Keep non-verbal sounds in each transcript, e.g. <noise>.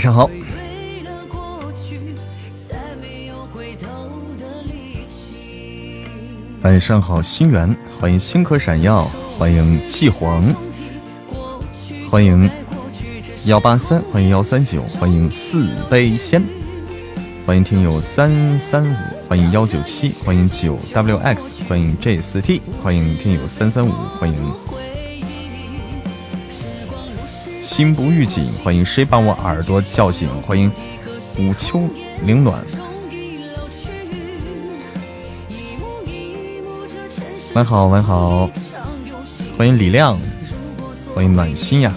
晚上好，晚上好，心源，欢迎星河闪耀，欢迎季黄，欢迎幺八三，欢迎幺三九，欢迎四杯仙，欢迎听友三三五，欢迎幺九七，欢迎九 wx，欢迎 j 四 t，欢迎听友三三五，欢迎心不预警，欢迎谁把我耳朵叫醒，欢迎午秋凌暖，晚好晚好，欢迎李亮，欢迎暖心呀。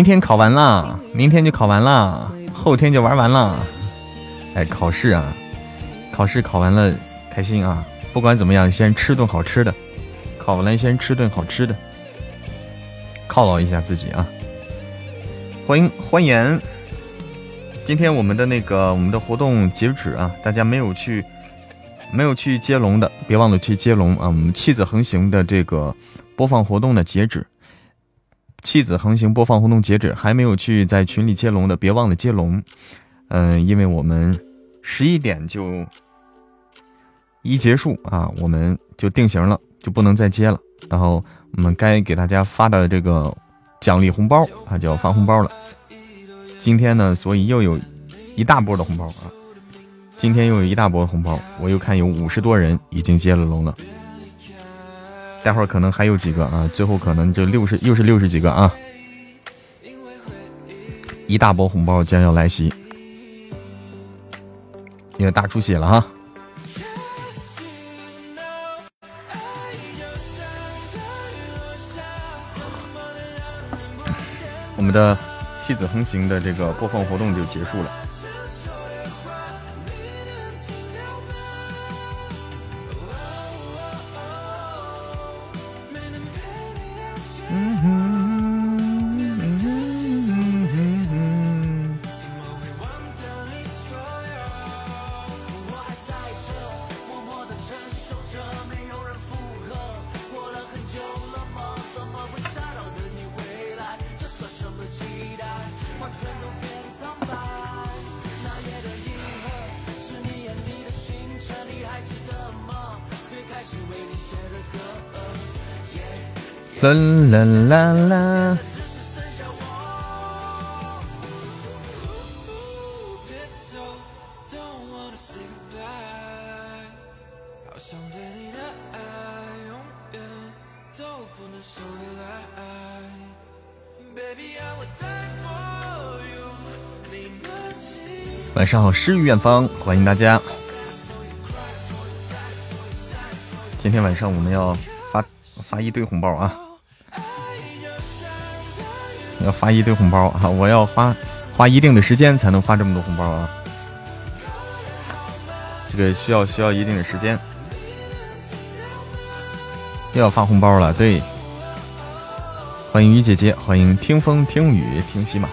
明天考完啦，明天就考完啦，后天就玩完啦。哎，考试啊，考试考完了开心啊！不管怎么样，先吃顿好吃的，考完了先吃顿好吃的，犒劳一下自己啊！欢迎欢迎，今天我们的那个我们的活动截止啊，大家没有去没有去接龙的，别忘了去接龙啊！我们弃子横行的这个播放活动的截止。弃子横行播放活动截止，还没有去在群里接龙的，别忘了接龙。嗯，因为我们十一点就一结束啊，我们就定型了，就不能再接了。然后我们该给大家发的这个奖励红包啊，就要发红包了。今天呢，所以又有一大波的红包啊，今天又有一大波红包，我又看有五十多人已经接了龙了。待会儿可能还有几个啊，最后可能就六十又是六十几个啊，一大波红包将要来袭，因为大出血了哈。我们的妻子横行的这个播放活动就结束了。啦啦啦啦。晚上好，诗与远方，欢迎大家。今天晚上我们要发发一堆红包啊！要发一堆红包啊！<laughs> 我要花花一定的时间才能发这么多红包啊！这个需要需要一定的时间。又要发红包了，对。欢迎雨姐姐，欢迎听风听雨听喜马。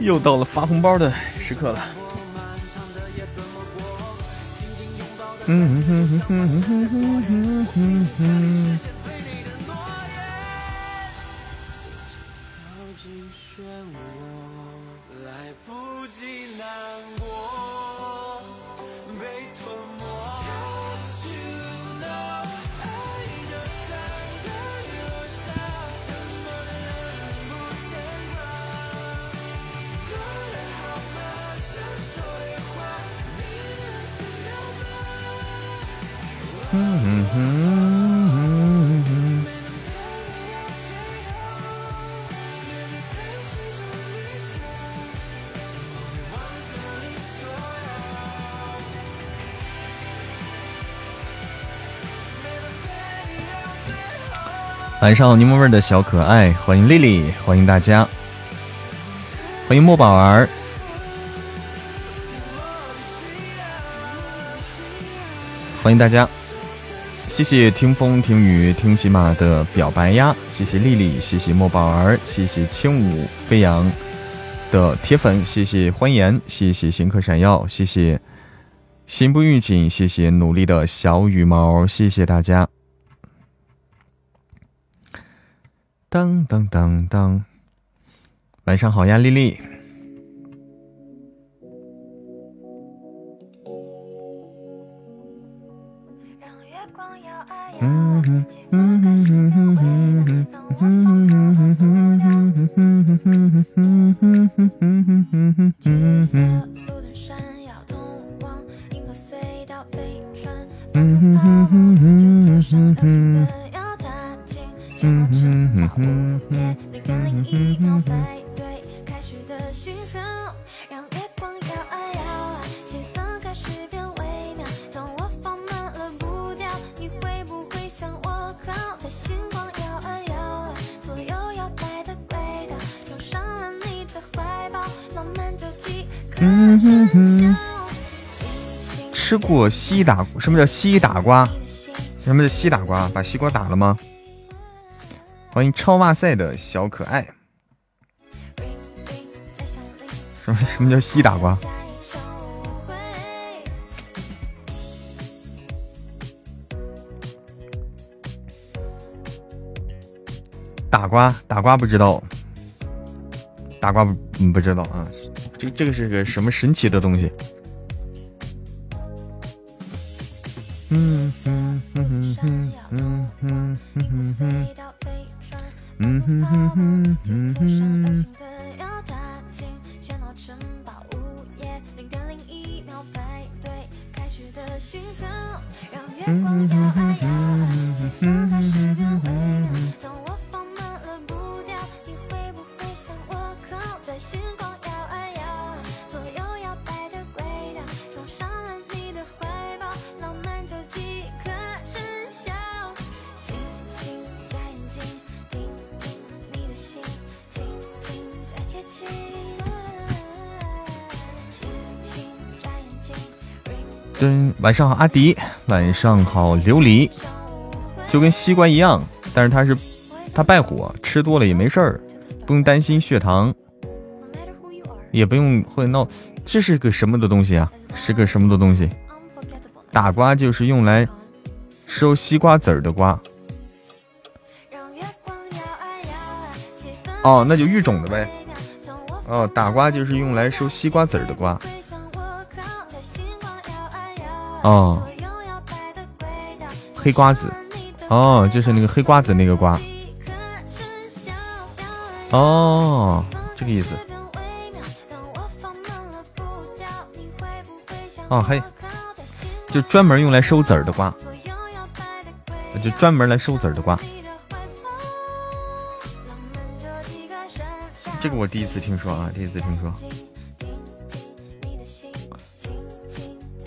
又到了发红包的时刻了。嗯哼哼哼哼哼哼哼哼。晚上，柠檬味的小可爱，欢迎丽丽，欢迎大家，欢迎墨宝儿，欢迎大家，谢谢听风听雨听喜马的表白呀，谢谢丽丽，谢谢墨宝儿，谢谢轻舞飞扬的铁粉，谢谢欢颜，谢谢星客闪耀，谢谢心不预警，谢谢努力的小羽毛，谢谢大家。当当当当，晚上好呀，丽丽。嗯哼嗯哼嗯哼嗯哼嗯哼嗯哼嗯哼嗯过西打？什么叫西打瓜？什么叫西打瓜？把西瓜打了吗？欢迎超哇塞的小可爱。什么什么叫西打瓜？打瓜打瓜不知道，打瓜不不知道啊。这这个是个什么神奇的东西？晚上好，阿迪。晚上好，琉璃。就跟西瓜一样，但是它是它败火，吃多了也没事儿，不用担心血糖，也不用会闹。这是个什么的东西啊？是个什么的东西？打瓜就是用来收西瓜籽儿的瓜。哦，那就育种的呗。哦，打瓜就是用来收西瓜籽儿的瓜。哦，黑瓜子，哦，就是那个黑瓜子那个瓜。哦，这个意思。哦，嘿就专门用来收籽儿的瓜，就专门来收籽儿的瓜。这个我第一次听说啊，第一次听说。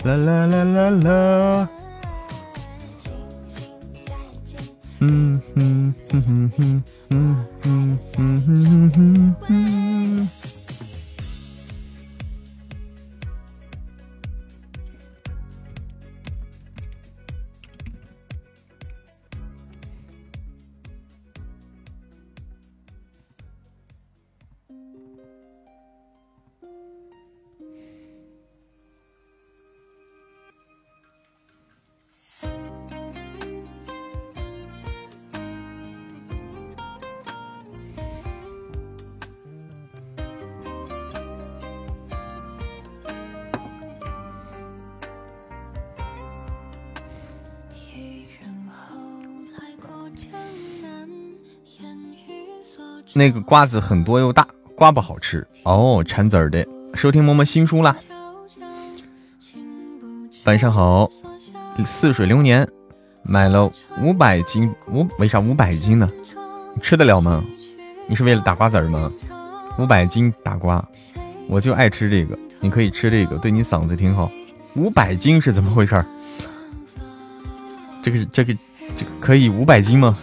啦啦啦啦啦，嗯哼嗯哼哼嗯哼嗯哼哼。那个瓜子很多又大，瓜不好吃哦，馋籽儿的。收听默默新书啦。晚上好，似水流年买了五百斤，五为啥五百斤呢？吃得了吗？你是为了打瓜子儿吗？五百斤打瓜，我就爱吃这个，你可以吃这个，对你嗓子挺好。五百斤是怎么回事？这个这个这个可以五百斤吗？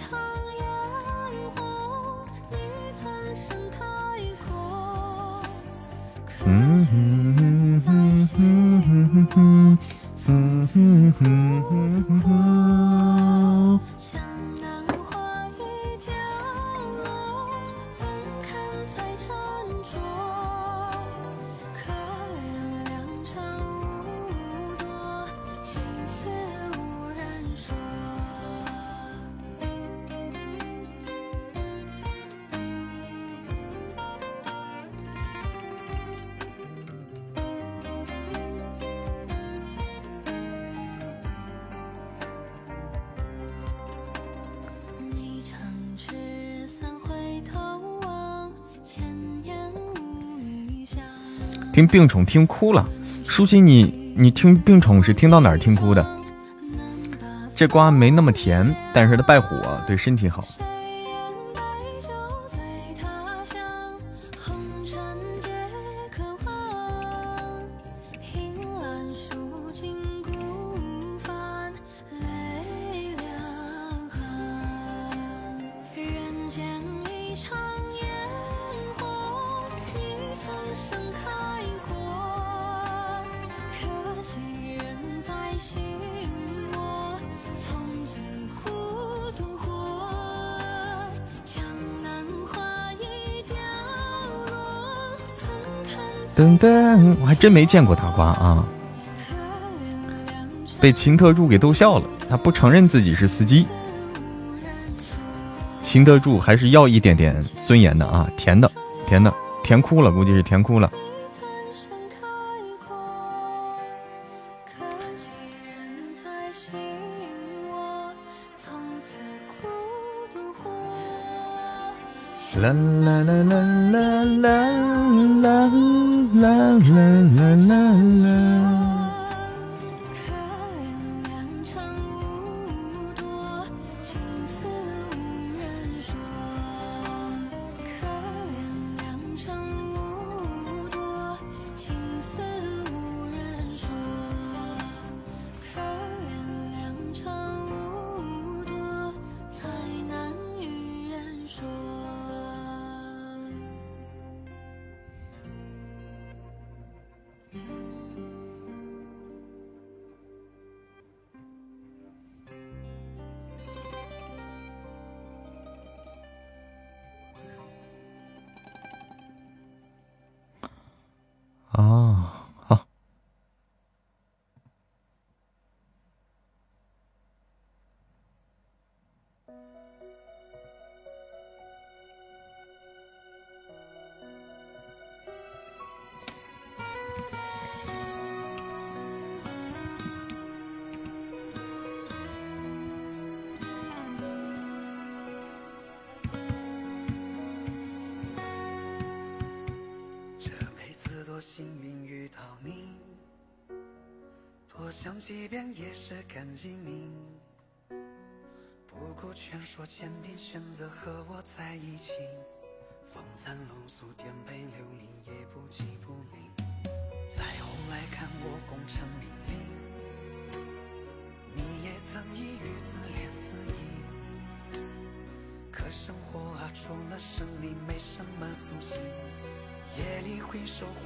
听病宠听哭了，舒心你你听病宠是听到哪儿听哭的？这瓜没那么甜，但是它败火，对身体好。噔噔，我还真没见过大瓜啊！被秦特助给逗笑了，他不承认自己是司机。秦特助还是要一点点尊严的啊，甜的，甜的，甜哭了，估计是甜哭了。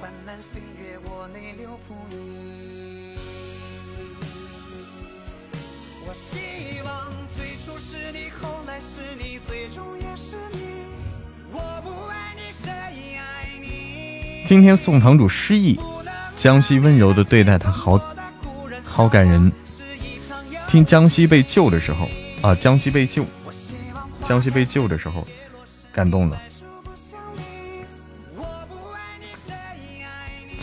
患难岁月我今天宋堂主失忆，江西温柔的对待他，好好感人。听江西被救的时候啊，江西被救，江西被救的时候，感动了。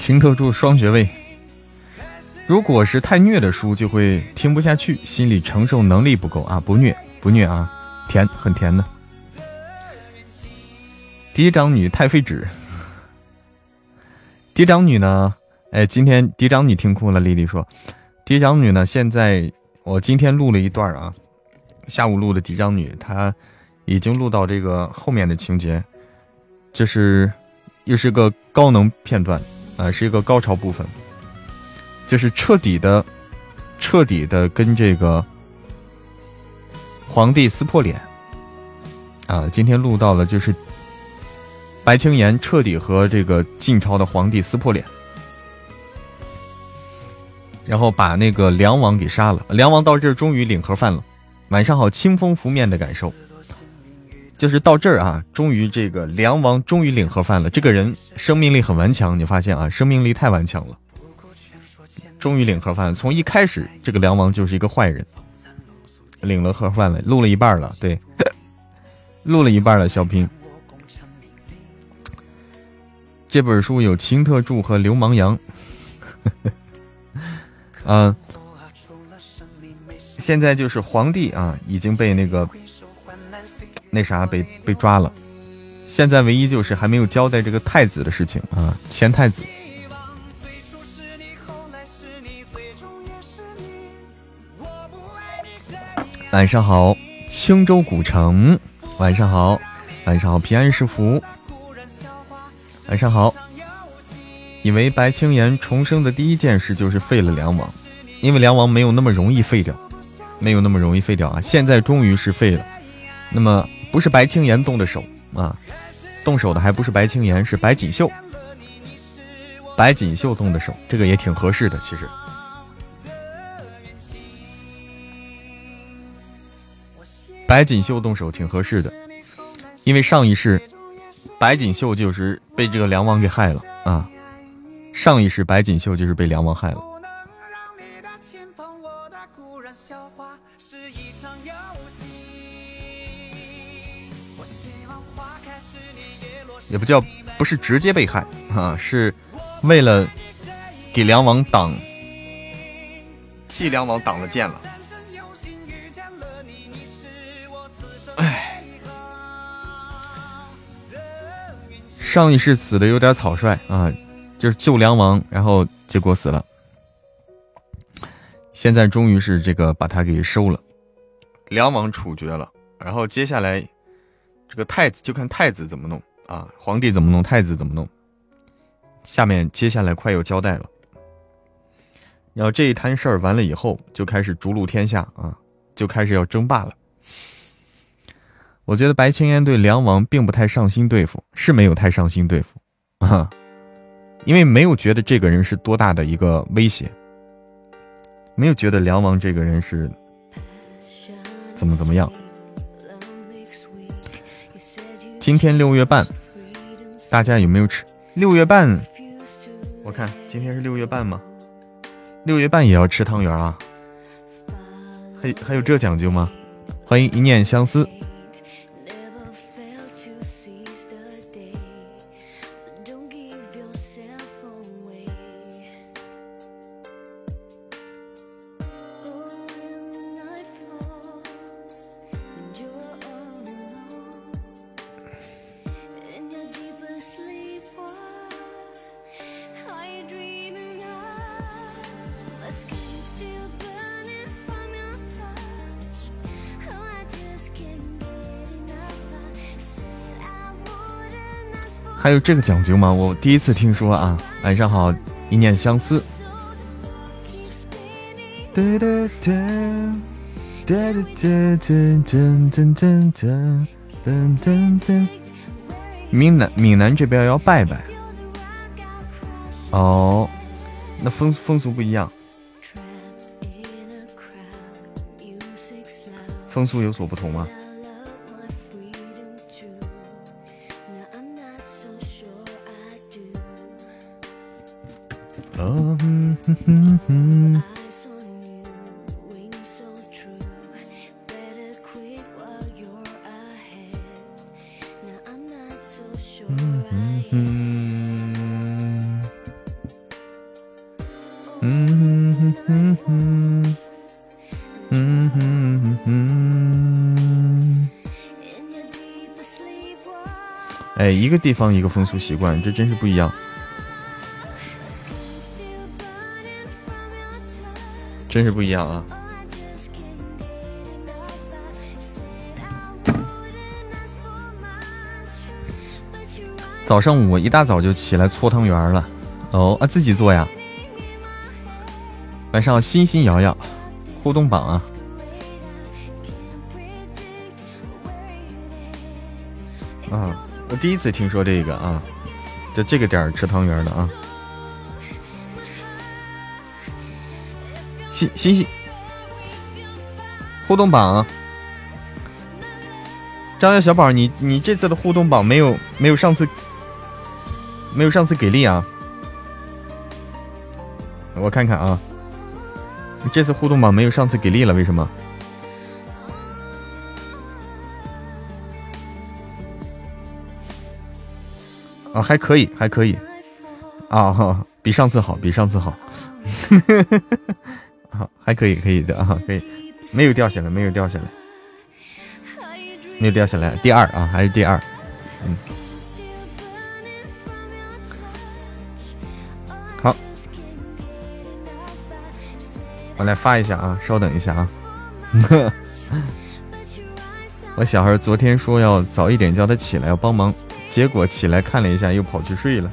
情特助双学位，如果是太虐的书，就会听不下去，心理承受能力不够啊！不虐不虐啊，甜很甜的。嫡长女太妃纸。嫡长女呢？哎，今天嫡长女听哭了。丽丽说：“嫡长女呢？现在我今天录了一段啊，下午录的嫡长女，她已经录到这个后面的情节，这是又是个高能片段啊，是一个高潮部分，就是彻底的、彻底的跟这个皇帝撕破脸啊！今天录到了，就是。”白青岩彻底和这个晋朝的皇帝撕破脸，然后把那个梁王给杀了。梁王到这儿终于领盒饭了。晚上好，清风拂面的感受，就是到这儿啊，终于这个梁王终于领盒饭了。这个人生命力很顽强，你发现啊，生命力太顽强了。终于领盒饭，从一开始这个梁王就是一个坏人，领了盒饭了，录了一半了，对，<laughs> 录了一半了，小平。这本书有秦特助和流氓羊，嗯，<laughs> 现在就是皇帝啊，已经被那个那啥被被抓了，现在唯一就是还没有交代这个太子的事情啊，前太子。晚上好，青州古城，晚上好，晚上好，平安是福。晚上好，以为白青岩重生的第一件事就是废了梁王，因为梁王没有那么容易废掉，没有那么容易废掉啊！现在终于是废了，那么不是白青岩动的手啊，动手的还不是白青岩，是白锦绣，白锦绣动的手，这个也挺合适的，其实。白锦绣动手挺合适的，因为上一世。白锦绣就是被这个梁王给害了啊！上一世白锦绣就是被梁王害了，也不叫不是直接被害啊，是为了给梁王挡，替梁王挡了剑了。上一世死的有点草率啊，就是救梁王，然后结果死了。现在终于是这个把他给收了，梁王处决了，然后接下来这个太子就看太子怎么弄啊，皇帝怎么弄，太子怎么弄。下面接下来快有交代了，然后这一摊事儿完了以后，就开始逐鹿天下啊，就开始要争霸了。我觉得白青烟对梁王并不太上心对付，是没有太上心对付，啊，因为没有觉得这个人是多大的一个威胁，没有觉得梁王这个人是怎么怎么样。今天六月半，大家有没有吃六月半？我看今天是六月半吗？六月半也要吃汤圆啊？还还有这讲究吗？欢迎一念相思。还有这个讲究吗？我第一次听说啊！晚上好，一念相思。闽南闽南这边要拜拜。哦，那风风俗不一样，风俗有所不同吗？哎，一个地方一个风俗习惯，这真是不一样。真是不一样啊！早上我一大早就起来搓汤圆了，哦啊，自己做呀。晚上欣欣瑶瑶互动榜啊！啊，我第一次听说这个啊，就这个点儿吃汤圆的啊。星星互动榜，张月小宝，你你这次的互动榜没有没有上次没有上次给力啊！我看看啊，这次互动榜没有上次给力了，为什么？啊，还可以，还可以，啊，比上次好，比上次好。好，还可以，可以的啊，可以，没有掉下来，没有掉下来，没有掉下来。第二啊，还是第二，嗯，好，我来发一下啊，稍等一下啊。<laughs> 我小孩昨天说要早一点叫他起来要帮忙，结果起来看了一下，又跑去睡了。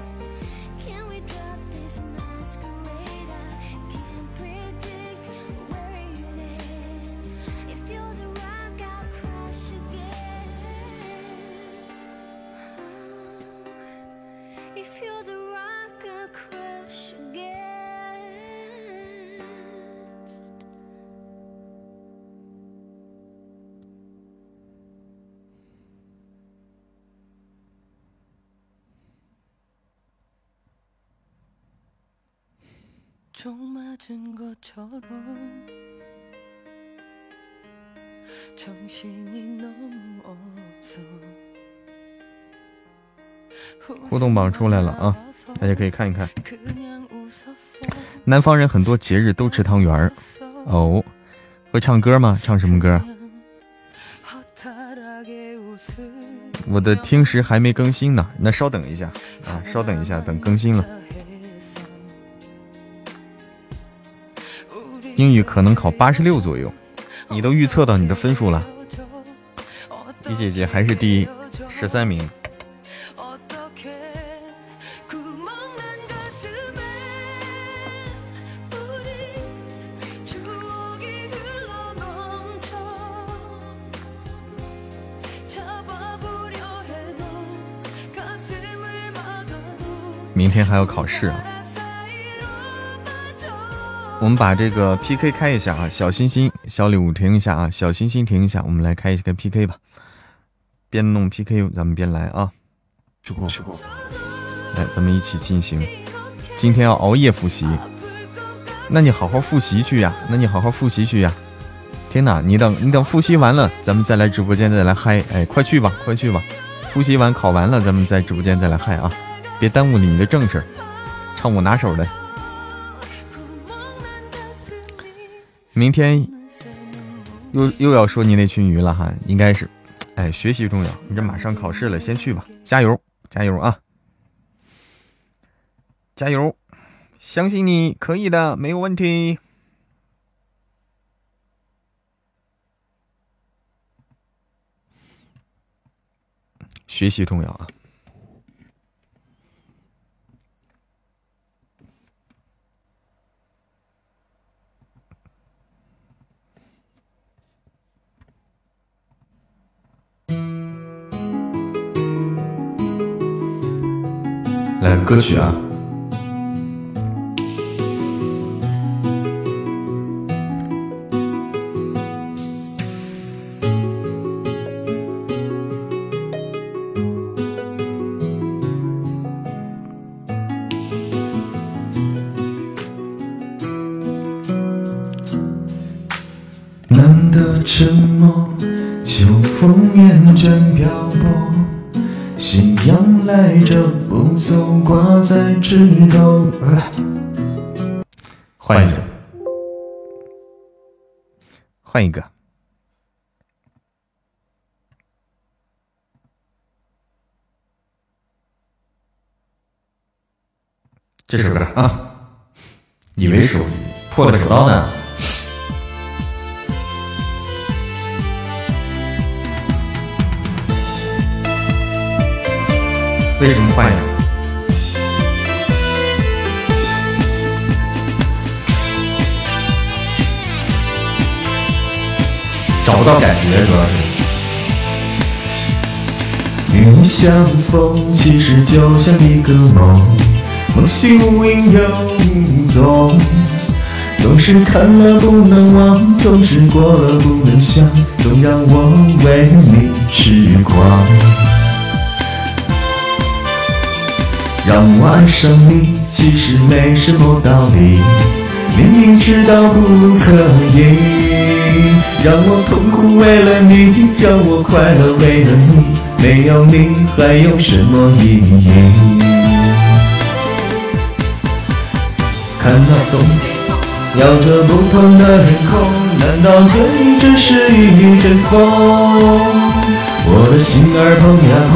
互动榜出来了啊，大家可以看一看。南方人很多节日都吃汤圆儿哦。会唱歌吗？唱什么歌？我的听时还没更新呢，那稍等一下啊，稍等一下，等更新了。英语可能考八十六左右，你都预测到你的分数了。李姐姐还是第十三名。明天还要考试啊。我们把这个 PK 开一下啊，小心心小礼物停一下啊，小心心停一下，我们来开一个 PK 吧。边弄 PK，咱们边来啊。去过去过，来，咱们一起进行。今天要熬夜复习，那你好好复习去呀，那你好好复习去呀。天哪，你等你等复习完了，咱们再来直播间再来嗨。哎，快去吧，快去吧。复习完考完了，咱们在直播间再来嗨啊，别耽误你的正事儿。唱我拿手的。明天又又要说你那群鱼了哈应该是哎学习重要你这马上考试了先去吧。加油加油啊。加油相信你可以的没有问题。学习重要啊。来歌曲啊！难得沉默，秋风厌倦漂泊。夕阳来着不走，挂在枝头。换一个，换一个，这首歌啊，以为手机破了手刀呢。为什么换一个？找不到感觉，主要是。与你相逢，其实就像一个梦，梦醒无影又无踪，总是看了不能忘，总是过了不能想，总让我为你痴狂。让我爱上你，其实没什么道理。明明知道不可以，让我痛苦为了你，让我快乐为了你，没有你还有什么意义？看那风摇着不同的脸孔，难道这只是一阵风？我的心儿砰呀砰，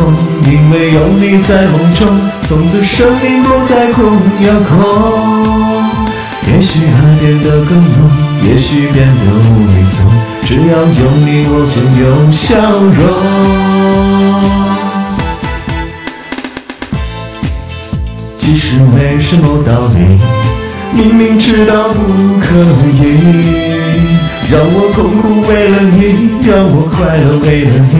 因为有你在梦中，从此生命不再空呀空。也许爱变得更浓，也许变得无影踪，只要有你我就有笑容。其实没什么道理，明明知道不可以，让我痛苦为了你，让我快乐为了你。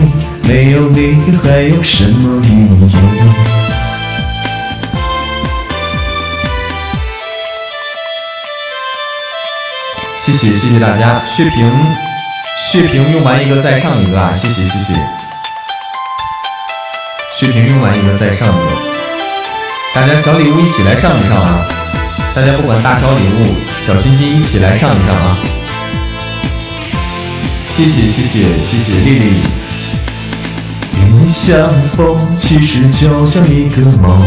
没有你还有什么意义？谢谢谢谢大家，血瓶血瓶用完一个再上一个啊！谢谢谢谢，血瓶用完一个再上一个，大家小礼物一起来上一上啊！大家不管大小礼物，小心心一起来上一上啊！谢谢谢谢谢谢丽丽。你相逢，其实就像一个梦，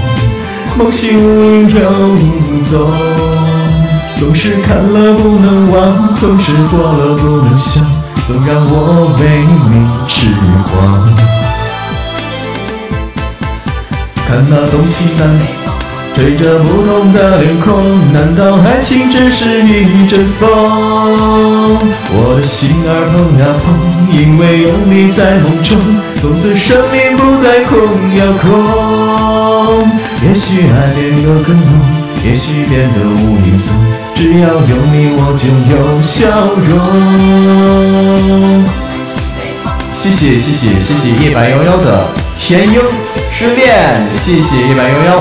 梦醒无影又无踪，总是看了不能忘，总是过了不能想，总让我为你痴狂。看那东西南北。吹着不同的脸孔，难道爱情只是一阵风？我的心儿砰呀砰，因为有你在梦中，从此生命不再空呀空。也许爱变得更浓，也许变得无影踪，只要有你我就有笑容。谢谢谢谢谢谢夜白幺幺的天鹰失恋，谢谢夜白幺幺。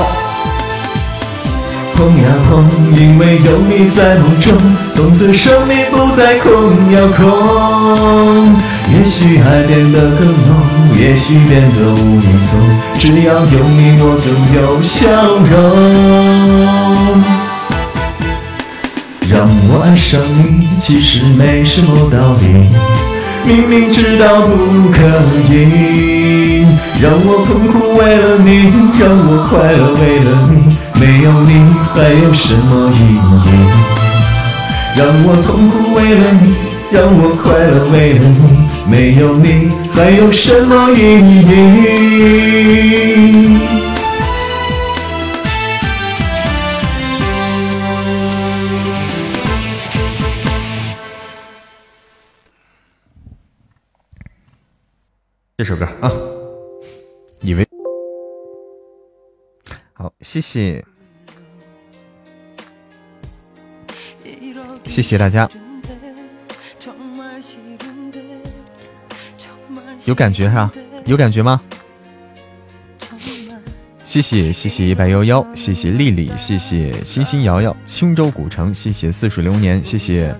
碰呀碰，因为有你在梦中，从此生命不再空呀空。也许爱变得更浓，也许变得无影踪，只要有你我就有笑容。让我爱上你，其实没什么道理，明明知道不可以，让我痛苦为了你，让我快乐为了你。没有你还有什么意义？让我痛苦为了你，让我快乐为了你。没有你还有什么意义？首歌啊，以为好，谢谢，谢谢大家，有感觉哈？有感觉吗？谢谢谢谢一白幺幺，谢谢丽丽，谢谢星星瑶瑶，青州古城，谢谢似水流年，谢谢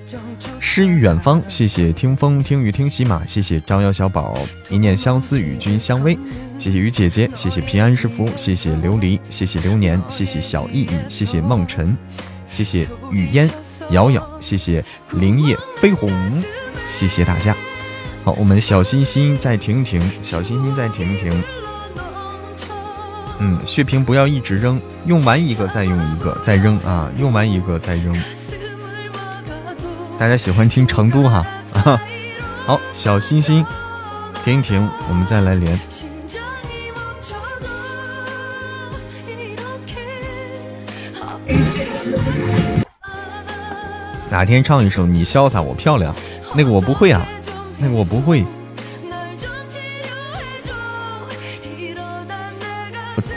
诗与远方，谢谢听风听雨听喜马，谢谢招摇小宝，一念相思与君相偎，谢谢雨姐姐，谢谢平安是福，谢谢琉璃，谢谢流年，谢谢小意意，谢谢梦辰，谢谢雨烟瑶瑶，谢谢灵叶飞鸿，谢谢大家。好，我们小心心再停停，小心心再停停。嗯，血瓶不要一直扔，用完一个再用一个，再扔啊！用完一个再扔。大家喜欢听成都哈？<laughs> 好，小心心，停一停，我们再来连。哪天唱一首你潇洒我漂亮，那个我不会啊，那个我不会。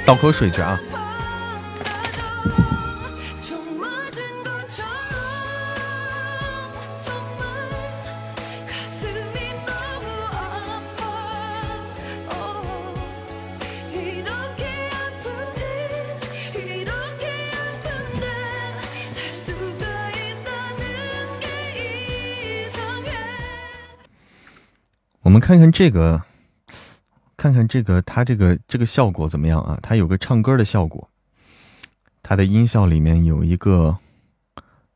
倒口水去啊！看看这个。看看这个，它这个这个效果怎么样啊？它有个唱歌的效果，它的音效里面有一个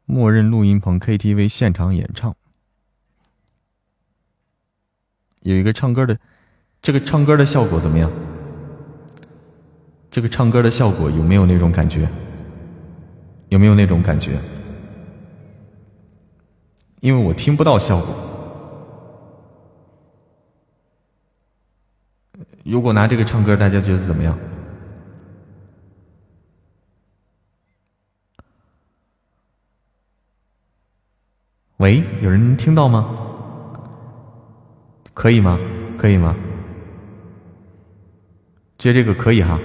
默认录音棚 KTV 现场演唱，有一个唱歌的，这个唱歌的效果怎么样？这个唱歌的效果有没有那种感觉？有没有那种感觉？因为我听不到效果。如果拿这个唱歌，大家觉得怎么样？喂，有人听到吗？可以吗？可以吗？接这个可以哈，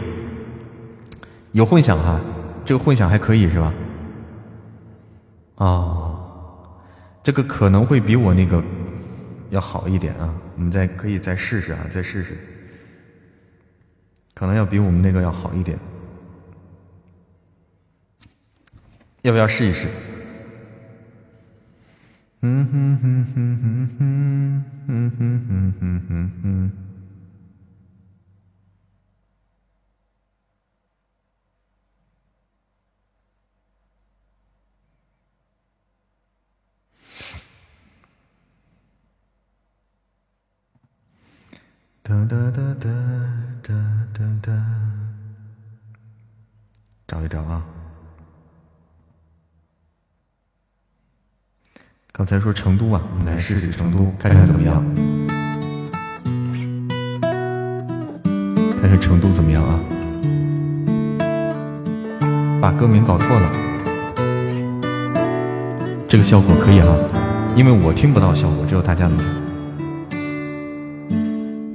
有混响哈，这个混响还可以是吧？啊，这个可能会比我那个要好一点啊，我们再可以再试试啊，再试试。可能要比我们那个要好一点，要不要试一试？嗯哼哼哼哼哼哼哼哼哼哼。哒哒哒哒。哒哒哒，找一找啊！刚才说成都啊，我们来试试成都，看看怎么样？看看成都怎么样啊？把歌名搞错了，这个效果可以哈，因为我听不到效果，只有大家能。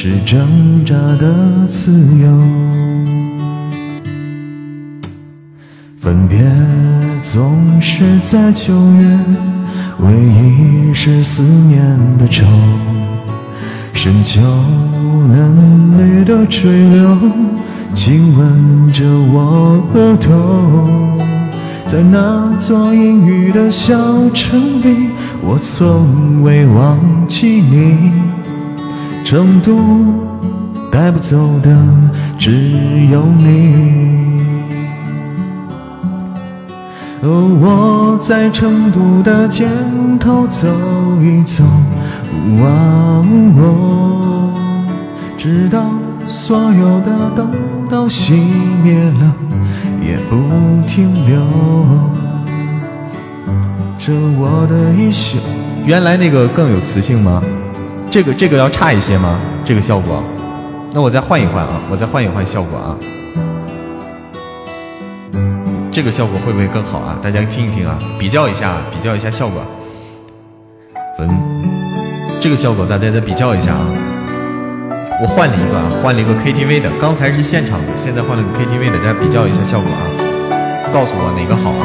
是挣扎的自由。分别总是在九月，唯一是思念的愁。深秋嫩绿的垂柳，亲吻着我额头。在那座阴雨的小城里，我从未忘记你。成都带不走的只有你。哦，我在成都的街头走一走，啊，直到所有的灯都熄灭了，也不停留。这我的一生。原来那个更有磁性吗？这个这个要差一些吗？这个效果？那我再换一换啊，我再换一换效果啊。这个效果会不会更好啊？大家听一听啊，比较一下，比较一下效果。嗯，这个效果大家再比较一下啊。我换了一个啊，换了一个 KTV 的，刚才是现场的，现在换了个 KTV 的，大家比较一下效果啊，告诉我哪个好啊？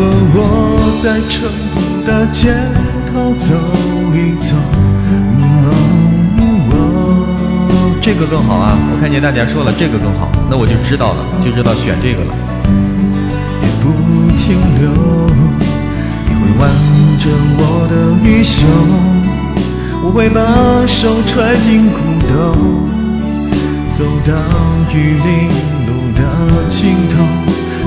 和我在成都的街头走一走，这个更好啊！我看见大家说了这个更好，那我就知道了，就知道选这个了。也不停留，你会挽着我的衣袖，我会把手揣进裤兜，走到玉林路的尽头。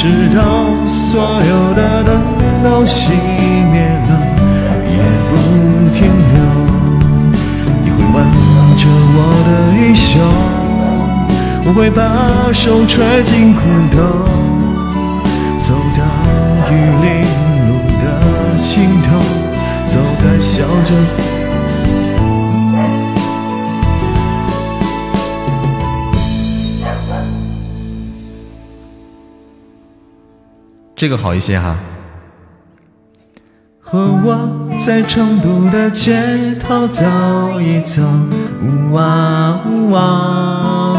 直到所有的灯都熄灭了，也不停留。你会挽着我的衣袖，我会把手揣进裤兜，走到玉林路的尽头，走在小镇。这个好一些哈。和我在成都的街头走一走，呜啊呜啊，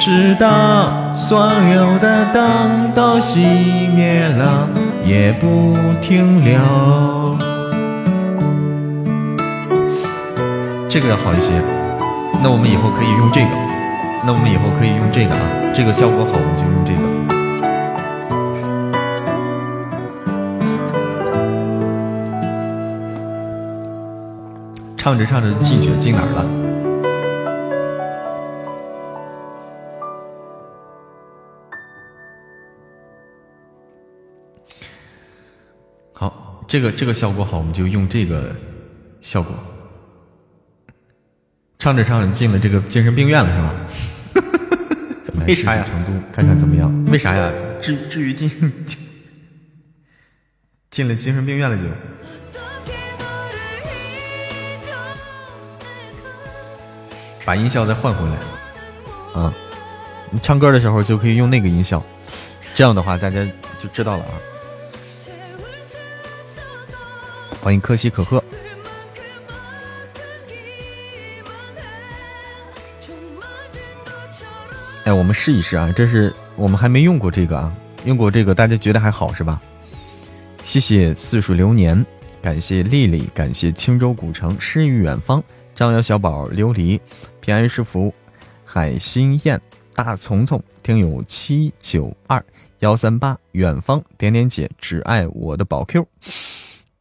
直到所有的灯都熄灭了，也不停留。这个要好一些，那我们以后可以用这个，那我们以后可以用这个啊，这个效果好，我们就用这个。唱着唱着进去进哪儿了？好，这个这个效果好，我们就用这个效果。唱着唱着进了这个精神病院了是吧？<laughs> 为啥呀？成都看看怎么样？为啥呀？至至于进进了精神病院了就？把音效再换回来，啊，你唱歌的时候就可以用那个音效，这样的话大家就知道了啊。欢迎可喜可贺。哎，我们试一试啊，这是我们还没用过这个啊，用过这个大家觉得还好是吧？谢谢似水流年，感谢丽丽，感谢青州古城诗与远方，张瑶小宝琉璃。平安是福，海心燕，大丛丛，听友七九二幺三八，远方点点姐，只爱我的宝 Q，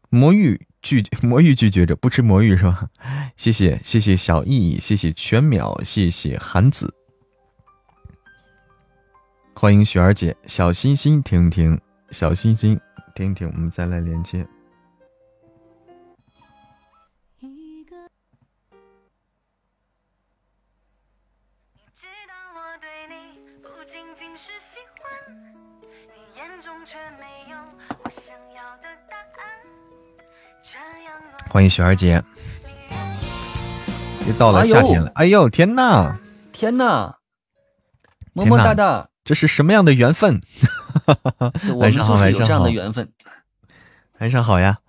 魔芋拒魔芋拒绝着不吃魔芋是吧？谢谢谢谢小易，谢谢全淼，谢谢韩子，欢迎雪儿姐，小心心听听小心心，停一停，我们再来连接。欢迎雪儿姐，又到了夏天了。哎呦天呐，天呐，么么哒哒，这是什么样的缘分？<laughs> 晚上好，晚上好。这样的缘分，晚上好呀。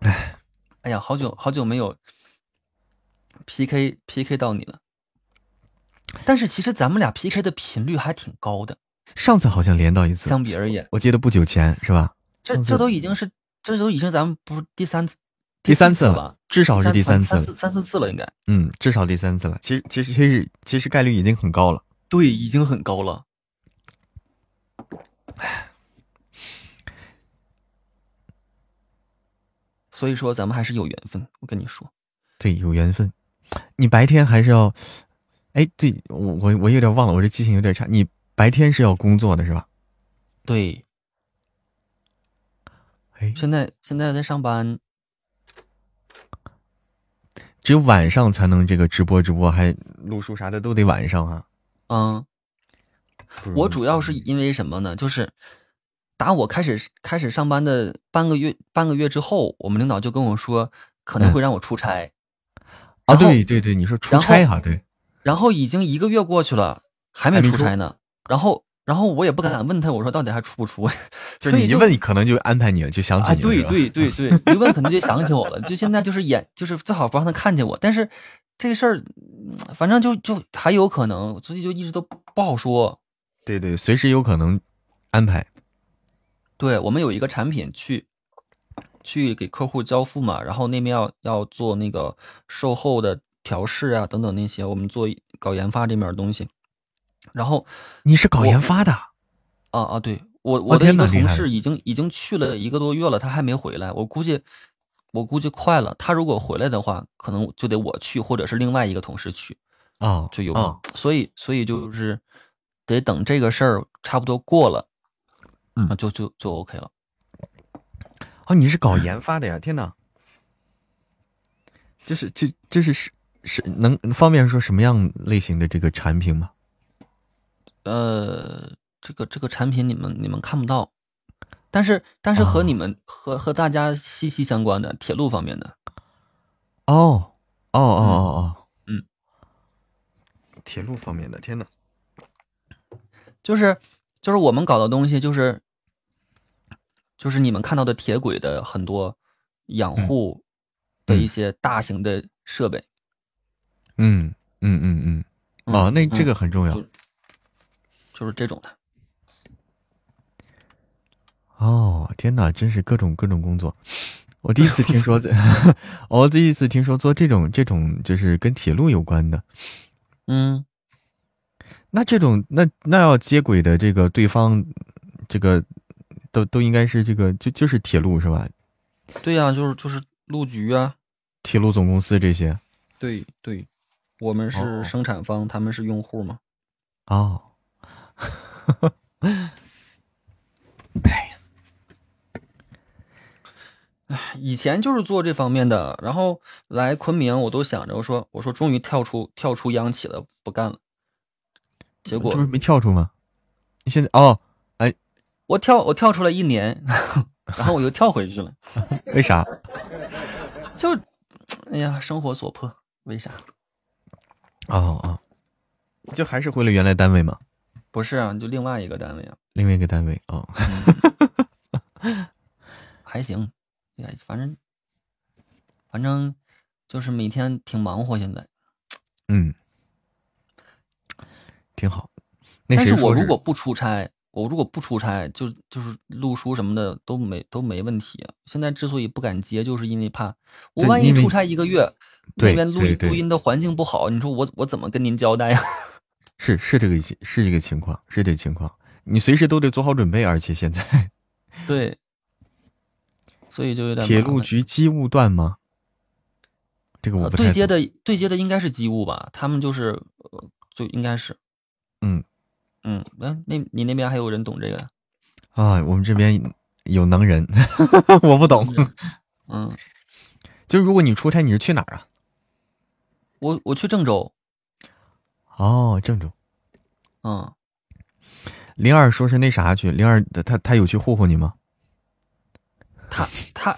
哎，哎呀，好久好久没有 PK PK 到你了。但是其实咱们俩 PK 的频率还挺高的。上次好像连到一次，相比而言，我记得不久前是吧？这这都已经是，这都已经咱们不是第三次，第三次了，至少是第三次，三四次了应该。嗯，至少第三次了。其实其实其实其实概率已经很高了。对，已经很高了。<sighs> 所以说咱们还是有缘分，我跟你说。对，有缘分。你白天还是要，哎，对我我我有点忘了，我这记性有点差。你白天是要工作的是吧？对。哎，现在现在在上班，只有晚上才能这个直播直播，还录书啥的都得晚上啊。嗯。我主要是因为什么呢？就是打我开始开始上班的半个月半个月之后，我们领导就跟我说可能会让我出差。啊，对对对，你说出差哈？对。然后已经一个月过去了，还没出差呢。然后然后我也不敢问他，我说到底还出不出？<laughs> 就你一问，可能就安排你了，就想起你了。<laughs> 对对对对，一问可能就想起我了。就现在就是演，就是最好不让他看见我。但是这个事儿，反正就就还有可能，所以就一直都不好说。对对，随时有可能安排。对我们有一个产品去去给客户交付嘛，然后那边要要做那个售后的调试啊等等那些，我们做搞研发这面的东西。然后你是搞研发的？啊啊，对我我的一个同事已经已经去了一个多月了，他还没回来。我估计我估计快了，他如果回来的话，可能就得我去，或者是另外一个同事去啊，就有。所以所以就是。得等这个事儿差不多过了，嗯，就就就 OK 了。哦，你是搞研发的呀？天哪！就是就就是是是能方便说什么样类型的这个产品吗？呃，这个这个产品你们你们看不到，但是但是和你们和和大家息息相关的铁路方面的。哦哦哦哦哦，嗯，铁路方面的，天呐！就是就是我们搞的东西，就是就是你们看到的铁轨的很多养护的一些大型的设备。嗯嗯嗯嗯，哦，那这个很重要。就是这种的。哦，天哪，真是各种各种工作。我第一次听说，<laughs> 我第一次听说做这种这种就是跟铁路有关的。嗯。那这种那那要接轨的这个对方，这个都都应该是这个就就是铁路是吧？对呀，就是就是路局啊，铁路总公司这些。对对，我们是生产方，他们是用户嘛。哦，哎呀，哎，以前就是做这方面的，然后来昆明，我都想着我说我说终于跳出跳出央企了，不干了。结果不是没跳出吗？你现在哦，哎，我跳我跳出来一年，<laughs> 然后我又跳回去了，<laughs> 为啥？就哎呀，生活所迫，为啥？哦哦，就还是回了原来单位吗？不是啊，就另外一个单位啊。另外一个单位哦，<laughs> 还行，哎，反正反正就是每天挺忙活，现在，嗯。挺好，但是我如果不出差，我如果不出差，就就是录书什么的都没都没问题。现在之所以不敢接，就是因为怕我万一出差一个月，那边录录音的环境不好，你说我我怎么跟您交代呀？是是这个是这个情况，是这情况，你随时都得做好准备，而且现在 <laughs> 对，所以就有点铁路局机务段吗？这个我不对接的对接的应该是机务吧？他们就是呃，就应该是。嗯，嗯，那那你那边还有人懂这个？啊，我们这边有能人，<laughs> 我不懂。嗯，就是如果你出差，你是去哪儿啊？我我去郑州。哦，郑州。嗯。灵儿说是那啥去，灵儿他他有去霍霍你吗？他他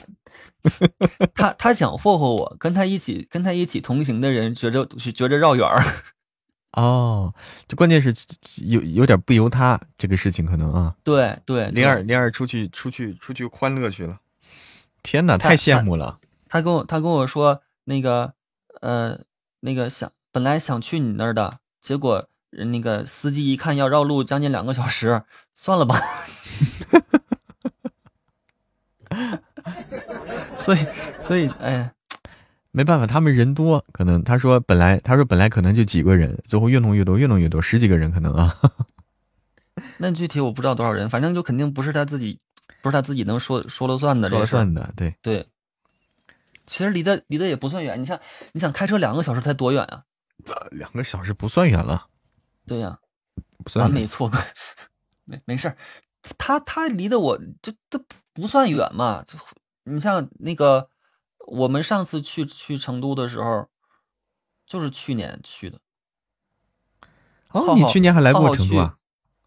他他想霍霍我，跟他一起跟他一起同行的人觉着觉着绕远儿。哦，这关键是有有点不由他这个事情可能啊。对对，灵儿灵儿出去出去出去欢乐去了。天哪，太羡慕了。他跟我他跟我说那个呃那个想本来想去你那儿的，结果那个司机一看要绕路将近两个小时，算了吧。<laughs> 所以所以哎。没办法，他们人多，可能他说本来他说本来可能就几个人，最后越弄越多，越弄越多，十几个人可能啊。<laughs> 那具体我不知道多少人，反正就肯定不是他自己，不是他自己能说说了算的。说了算的，对对。其实离得离得也不算远，你像你想开车两个小时才多远啊？两个小时不算远了。对呀，不算完美错过，<laughs> 没没事儿他他离得我这这不算远嘛？就你像那个。我们上次去去成都的时候，就是去年去的。哦，你去年还来过成都啊？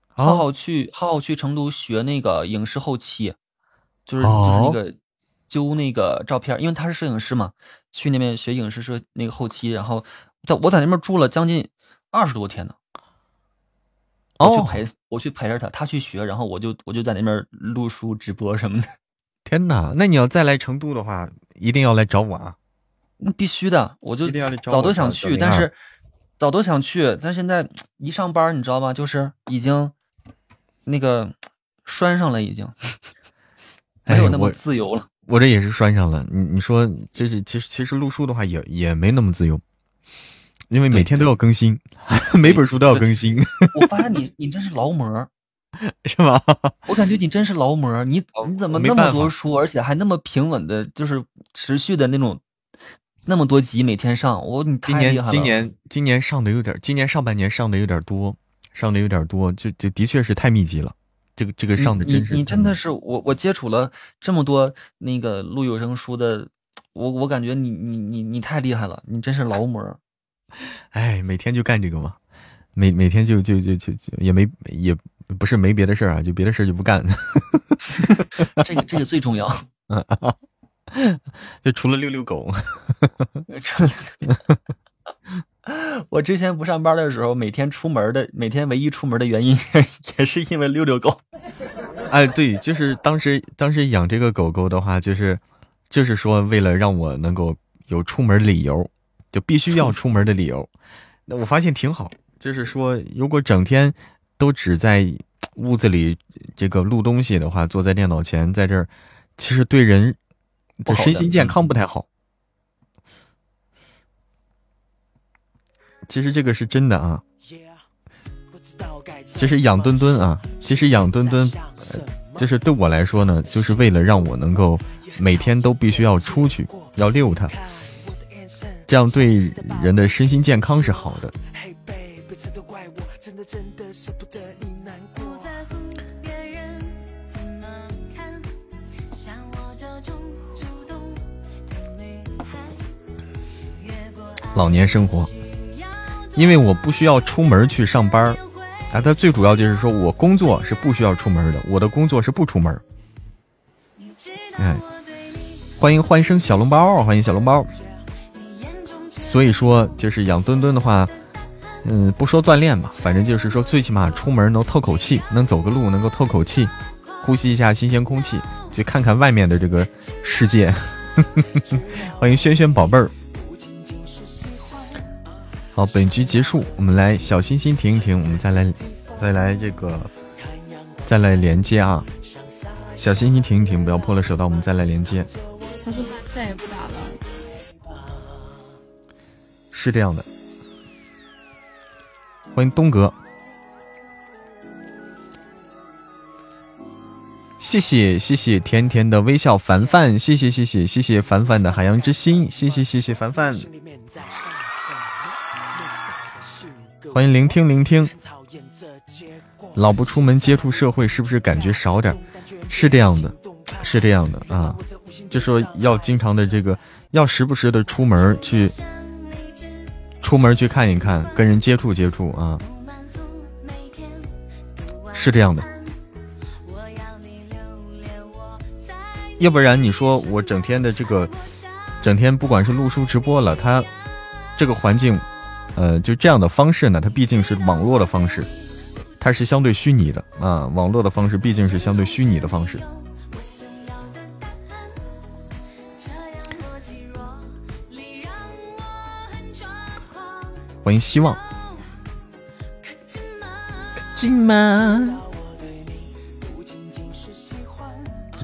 好好去，好好去成都学那个影视后期，就是就是那个揪那个照片，因为他是摄影师嘛，去那边学影视摄那个后期，然后在我在那边住了将近二十多天呢。我去陪我去陪着他，他去学，然后我就我就在那边录书、直播什么的。<laughs> 天哪，那你要再来成都的话。一定要来找我啊！那必须的，我就早都想去，但是早都想去，但现在一上班，你知道吗？就是已经那个拴上了，已经没有那么自由了。我这也是拴上了。你你说，就是其实其实录书的话，也也没那么自由，因为每天都要更新，<laughs> 每本书都要更新。我发现你你真是劳模。<laughs> 是吧？<laughs> 我感觉你真是劳模，你你怎么那么多书，而且还那么平稳的，就是持续的那种，那么多集每天上，我你太厉害了。今年今年今年上的有点，今年上半年上的有点多，上的有点多，就就的确是太密集了。这个这个上的真是，你真的是我我接触了这么多那个录有声书的，我我感觉你你你你太厉害了，你真是劳模。哎，每天就干这个嘛，每每天就就就就也没也。不是没别的事儿啊，就别的事儿就不干。这个这个最重要。<laughs> 就除了遛遛狗。我之前不上班的时候，每天出门的，每天唯一出门的原因 <laughs> 也是因为遛遛狗。哎，对，就是当时当时养这个狗狗的话，就是就是说为了让我能够有出门理由，就必须要出门的理由。那我发现挺好，就是说如果整天。都只在屋子里这个录东西的话，坐在电脑前，在这儿，其实对人的身心健康不太好。其实这个是真的啊。其实养墩墩啊，其实养墩墩，就是对我来说呢，就是为了让我能够每天都必须要出去，要遛它，这样对人的身心健康是好的。老年生活，因为我不需要出门去上班啊。它最主要就是说我工作是不需要出门的，我的工作是不出门哎，欢迎欢声小笼包，欢迎小笼包。所以说，就是养墩墩的话，嗯，不说锻炼吧，反正就是说，最起码出门能透口气，能走个路，能够透口气，呼吸一下新鲜空气，去看看外面的这个世界。<laughs> 欢迎轩轩宝贝儿。好，本局结束，我们来小心心停一停，我们再来，再来这个，再来连接啊！小心心停一停，不要破了手刀，我们再来连接。他说他再也不打了。是这样的，欢迎东哥，谢谢谢谢甜甜的微笑凡凡，谢谢谢谢谢谢凡凡的海洋之心，谢谢谢谢凡凡。欢迎聆听聆听，老不出门接触社会，是不是感觉少点？是这样的，是这样的啊，就说要经常的这个，要时不时的出门去，出门去看一看，跟人接触接触啊，是这样的。要不然你说我整天的这个，整天不管是录书直播了，它这个环境，呃，就这样的方式呢，它毕竟是网络的方式，它是相对虚拟的啊，网络的方式毕竟是相对虚拟的方式。欢迎希望，今吗？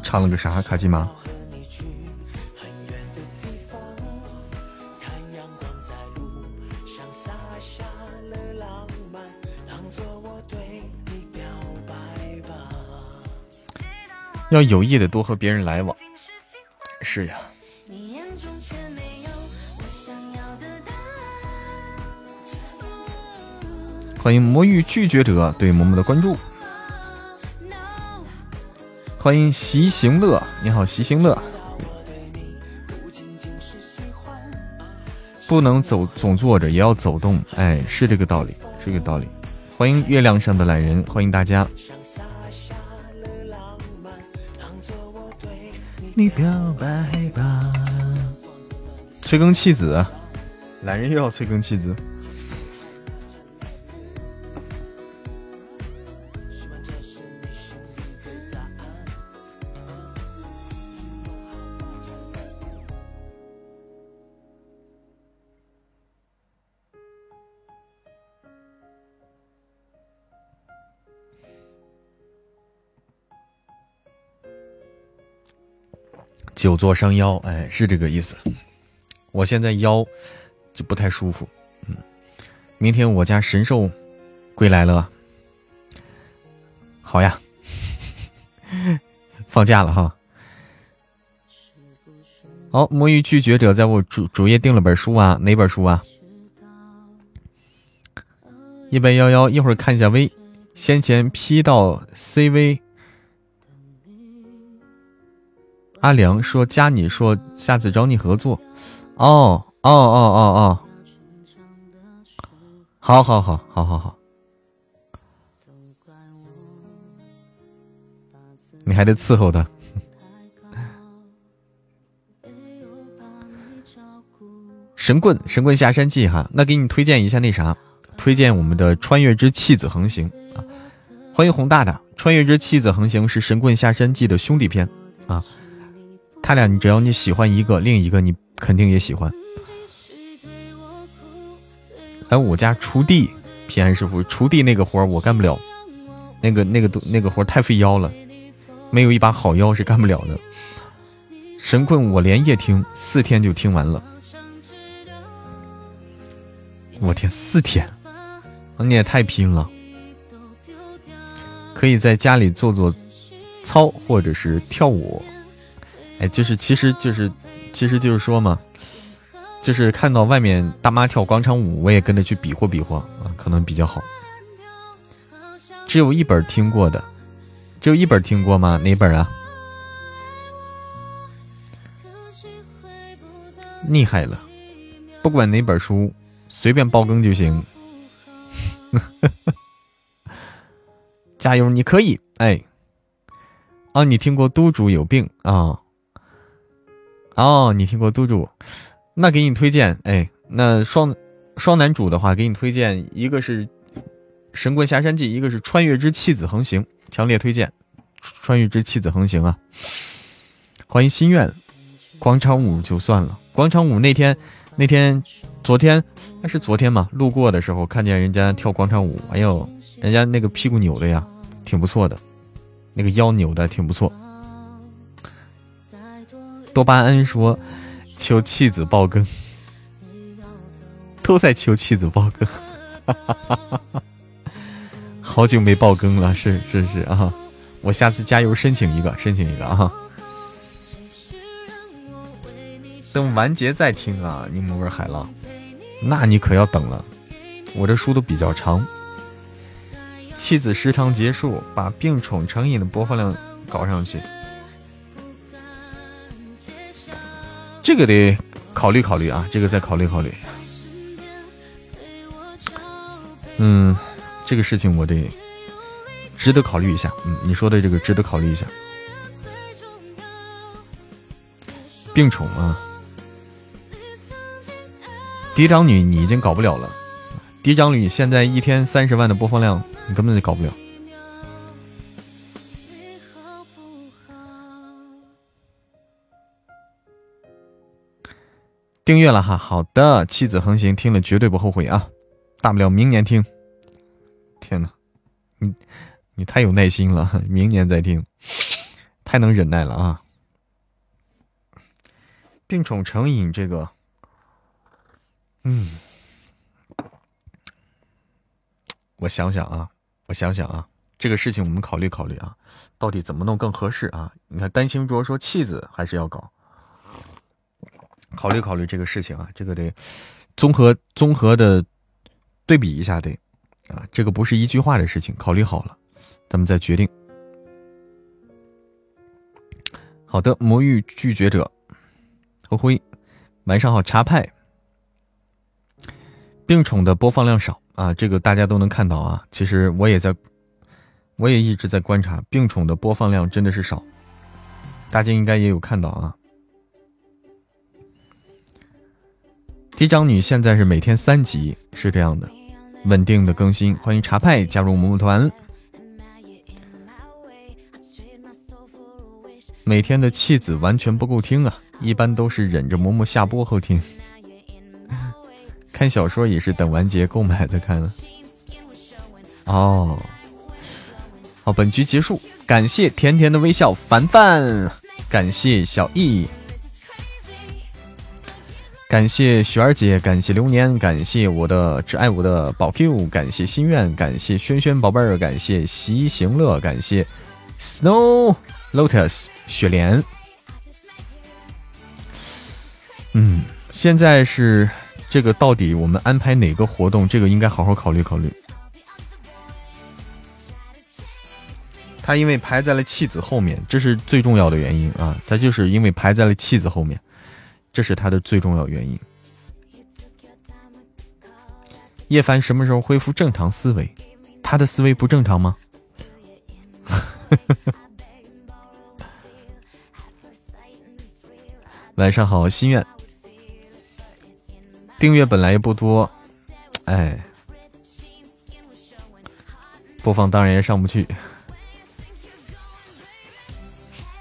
唱了个啥？卡金吗？要有意的多和别人来往。是呀。欢迎魔域拒绝者对萌萌的关注。欢迎习行乐，你好，习行乐。不能走总坐着，也要走动，哎，是这个道理，是这个道理。欢迎月亮上的懒人，欢迎大家。你表白吧，催更弃子，懒人又要催更弃子。久坐伤腰，哎，是这个意思。我现在腰就不太舒服，嗯。明天我家神兽归来了，好呀，<laughs> 放假了哈。好，魔芋拒绝者在我主主页订了本书啊，哪本书啊？一百幺幺，一会儿看一下 V，先前 P 到 CV。阿良说：“加你说，下次找你合作。”哦哦哦哦哦，好好好好好好，你还得伺候他。<laughs> 神棍神棍下山记哈，那给你推荐一下那啥，推荐我们的《穿越之弃子横行》啊！欢迎洪大大，《穿越之弃子横行》是神棍下山记的兄弟篇啊。他俩，你只要你喜欢一个，另一个你肯定也喜欢。来我家锄地，平安师傅，锄地那个活我干不了，那个那个都那个活太费腰了，没有一把好腰是干不了的。神棍我连夜听，四天就听完了。我天，四天，你也太拼了！可以在家里做做操，或者是跳舞。哎，就是，其实就是，其实就是说嘛，就是看到外面大妈跳广场舞，我也跟着去比划比划啊，可能比较好。只有一本听过的，只有一本听过吗？哪本啊？厉害了，不管哪本书，随便爆更就行。<laughs> 加油，你可以！哎，啊，你听过督主有病啊？哦你听过督主，那给你推荐，哎，那双双男主的话，给你推荐一个是《神棍下山记》，一个是《穿越之弃子横行》，强烈推荐《穿越之弃子横行》啊！欢迎心愿，广场舞就算了，广场舞那天那天昨天那是昨天嘛，路过的时候看见人家跳广场舞，哎呦，人家那个屁股扭的呀，挺不错的，那个腰扭的挺不错。多巴胺说：“求弃子爆更，都在求弃子爆更，<laughs> 好久没爆更了，是是是啊！我下次加油申请一个，申请一个啊！等完结再听啊！柠檬味海浪，那你可要等了，我这书都比较长。妻子时长结束，把病宠成瘾的播放量搞上去，这个得考虑考虑啊，这个再考虑考虑。嗯，这个事情我得值得考虑一下。嗯，你说的这个值得考虑一下。病宠啊，嫡长女你已经搞不了了，嫡长女现在一天三十万的播放量，你根本就搞不了。订阅了哈，好的，妻子横行听了绝对不后悔啊，大不了明年听。天哪，你你太有耐心了，<laughs> 明年再听，太能忍耐了啊！病宠成瘾这个，嗯，我想想啊，我想想啊，这个事情我们考虑考虑啊，到底怎么弄更合适啊？你看，丹青卓说弃子还是要搞。考虑考虑这个事情啊，这个得综合综合的对比一下，得啊，这个不是一句话的事情，考虑好了，咱们再决定。好的，魔域拒绝者，灰灰，晚上好，茶派。病宠的播放量少啊，这个大家都能看到啊。其实我也在，我也一直在观察，病宠的播放量真的是少，大家应该也有看到啊。嫡长女现在是每天三集，是这样的，稳定的更新。欢迎茶派加入某某团。每天的弃子完全不够听啊，一般都是忍着嬷嬷下播后听。<laughs> 看小说也是等完结购买再看的。哦，好，本局结束，感谢甜甜的微笑凡凡，感谢小易。感谢雪儿姐，感谢流年，感谢我的只爱我的宝 Q，感谢心愿，感谢轩轩宝贝儿，感谢习行乐，感谢 Snow Lotus 雪莲。嗯，现在是这个到底我们安排哪个活动？这个应该好好考虑考虑。他因为排在了弃子后面，这是最重要的原因啊！他就是因为排在了弃子后面。这是他的最重要原因。叶凡什么时候恢复正常思维？他的思维不正常吗？<laughs> 晚上好，心愿。订阅本来也不多，哎，播放当然也上不去。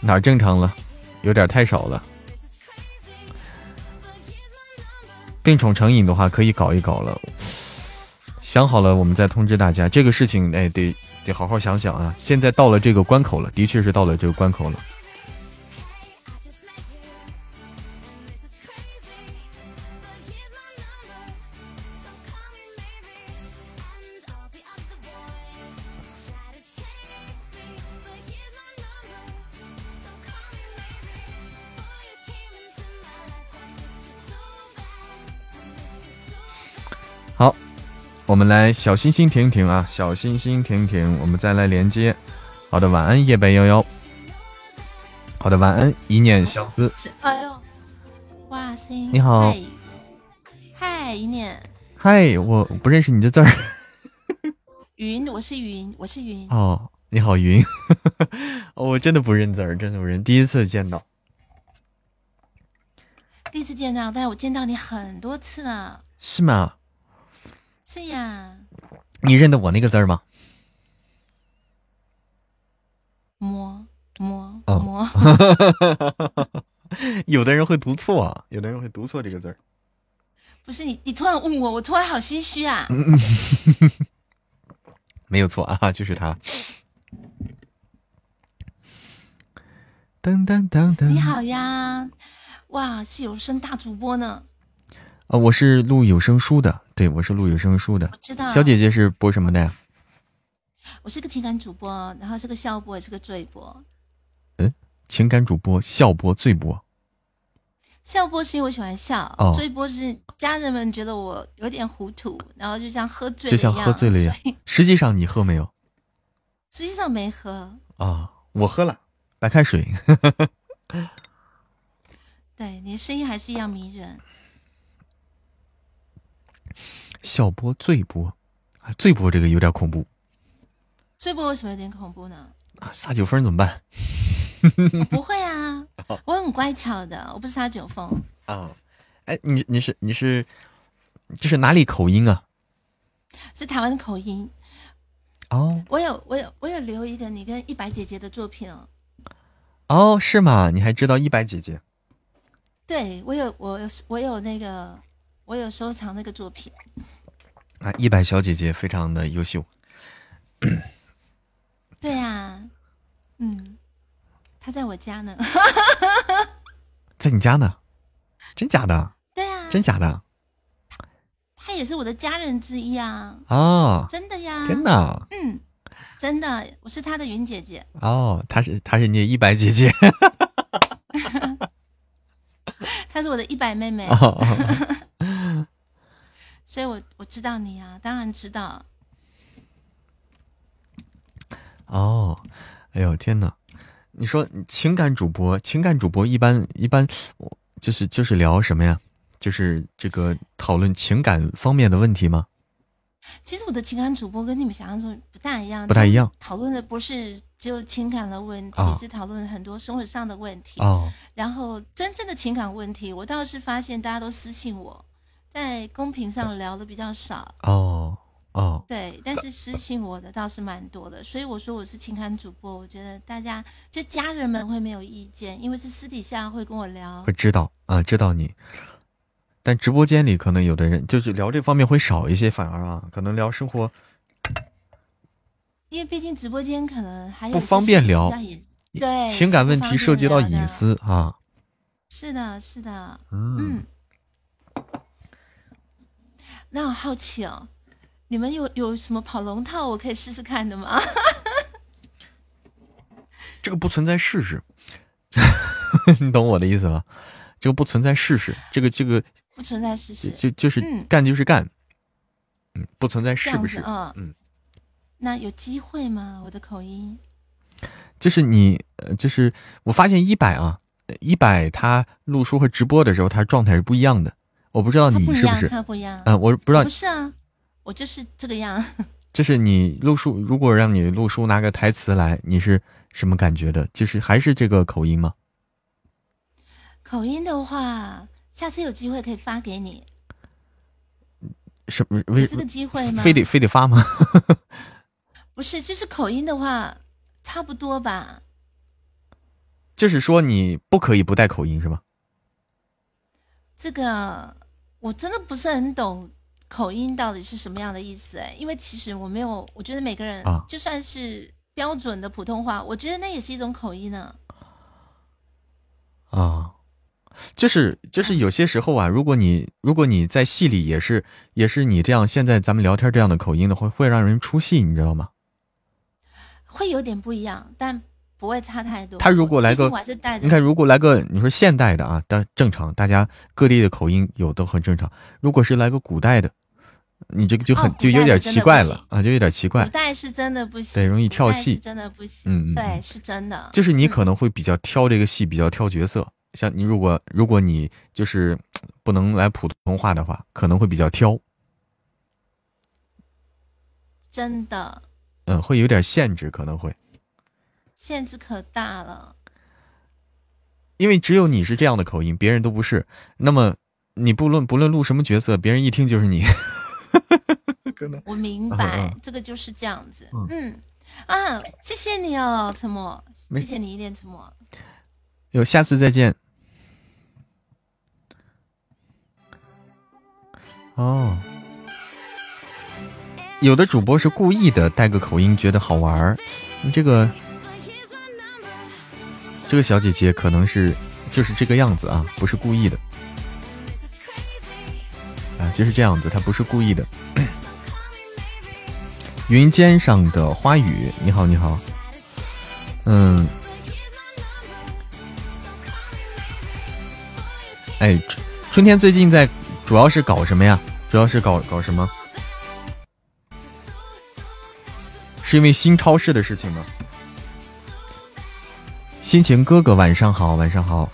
哪正常了？有点太少了。病宠成瘾的话，可以搞一搞了。想好了，我们再通知大家。这个事情，哎，得得好好想想啊。现在到了这个关口了，的确是到了这个关口了。我们来小心心停停啊，小心心停停，我们再来连接。好的，晚安夜白幺幺。好的，晚安一念相思。哎呦，哇塞！你好，嗨，一念。嗨，我不认识你的字儿。云，我是云，我是云。哦，你好，云。<laughs> 我真的不认字儿，真的不认，第一次见到。第一次见到，但是我见到你很多次了。是吗？是呀，你认得我那个字儿吗？摸摸摸，<laughs> 有的人会读错啊，有的人会读错这个字儿。不是你，你突然问我，我突然好心虚啊。<laughs> 没有错啊，就是他。噔噔噔噔，你好呀，哇，是有声大主播呢。啊，我是录有声书的，对我是录有声书的。我知道。小姐姐是播什么的呀？我是个情感主播，然后是个笑播，也是个醉播。嗯，情感主播、笑播、醉播。笑播是因为我喜欢笑，醉播是家人们觉得我有点糊涂，然后就像喝醉，就像喝醉了一样。实际上你喝没有？实际上没喝啊，我喝了白开水。<laughs> 对，你的声音还是一样迷人。笑播醉播，醉播这个有点恐怖。醉播为什么有点恐怖呢？啊，撒酒疯怎么办？不会啊，我很乖巧的，我不是撒酒疯。啊，哎，你你是你是，这是哪里口音啊？是台湾的口音。哦，我有我有我有留一个你跟一白姐姐的作品哦。哦，是吗？你还知道一白姐姐？对，我有我有我有那个我有收藏那个作品。啊，一百小姐姐非常的优秀。<clears throat> 对呀，嗯，她在我家呢。<laughs> 在你家呢？真假的？对啊，真假的？他也是我的家人之一啊！哦，真的呀！真的？嗯，真的，我是他的云姐姐。哦，她是她是你一百姐姐。<laughs> 她是我的一百妹妹。<laughs> 所以我我知道你啊，当然知道。哦，哎呦天哪！你说情感主播，情感主播一般一般，我就是就是聊什么呀？就是这个讨论情感方面的问题吗？其实我的情感主播跟你们想象中不大一样，不大一样。讨论的不是只有情感的问题，是讨论很多生活上的问题。哦。然后真正的情感问题，我倒是发现大家都私信我，在公屏上聊的比较少。哦哦。对，但是私信我的倒是蛮多的，所以我说我是情感主播，我觉得大家就家人们会没有意见，因为是私底下会跟我聊，会知道啊，知道你。但直播间里可能有的人就是聊这方面会少一些，反而啊，可能聊生活，因为毕竟直播间可能还有不方便聊，对情感问题涉及到隐私啊。是的，是的，嗯。那我好奇哦，你们有有什么跑龙套我可以试试看的吗？<laughs> 这个不存在试试，<laughs> 你懂我的意思吗？这个不存在试试，这个这个。不存在试试，就就是干就是干，嗯，不存在是不是？嗯嗯，那有机会吗？我的口音，就是你，呃，就是我发现一百啊，一百他录书和直播的时候，他状态是不一样的。我不知道你是不是，他不一样，嗯，我不知道，不是啊，我就是这个样。<laughs> 就是你录书，如果让你录书拿个台词来，你是什么感觉的？就是还是这个口音吗？口音的话。下次有机会可以发给你，什么？有这个机会吗？非得非得发吗？<laughs> 不是，就是口音的话，差不多吧。就是说你不可以不带口音是吗？这个我真的不是很懂口音到底是什么样的意思哎，因为其实我没有，我觉得每个人就算是标准的普通话，我觉得那也是一种口音呢。啊。就是就是有些时候啊，如果你如果你在戏里也是也是你这样，现在咱们聊天这样的口音的话，会让人出戏，你知道吗？会有点不一样，但不会差太多。他如果来个，你看如果来个你说现代的啊，但正常，大家各地的口音有都很正常。如果是来个古代的，你这个就很就有点奇怪了啊，就有点奇怪。古代是真的不行，对，容易跳戏，真的不行。嗯嗯，对，是真的。就是你可能会比较挑这个戏，比较挑角色。像你，如果如果你就是不能来普通话的话，可能会比较挑，真的，嗯，会有点限制，可能会限制可大了，因为只有你是这样的口音，别人都不是。那么你不论不论录什么角色，别人一听就是你。<laughs> 我明白，这个就是这样子。嗯啊，谢谢你哦，沉默，谢谢你一点沉默。有，下次再见。哦，有的主播是故意的，带个口音，觉得好玩儿。这个这个小姐姐可能是就是这个样子啊，不是故意的啊，就是这样子，她不是故意的。<coughs> 云肩上的花语，你好，你好，嗯。哎，春天最近在，主要是搞什么呀？主要是搞搞什么？是因为新超市的事情吗？心情哥哥，晚上好，晚上好。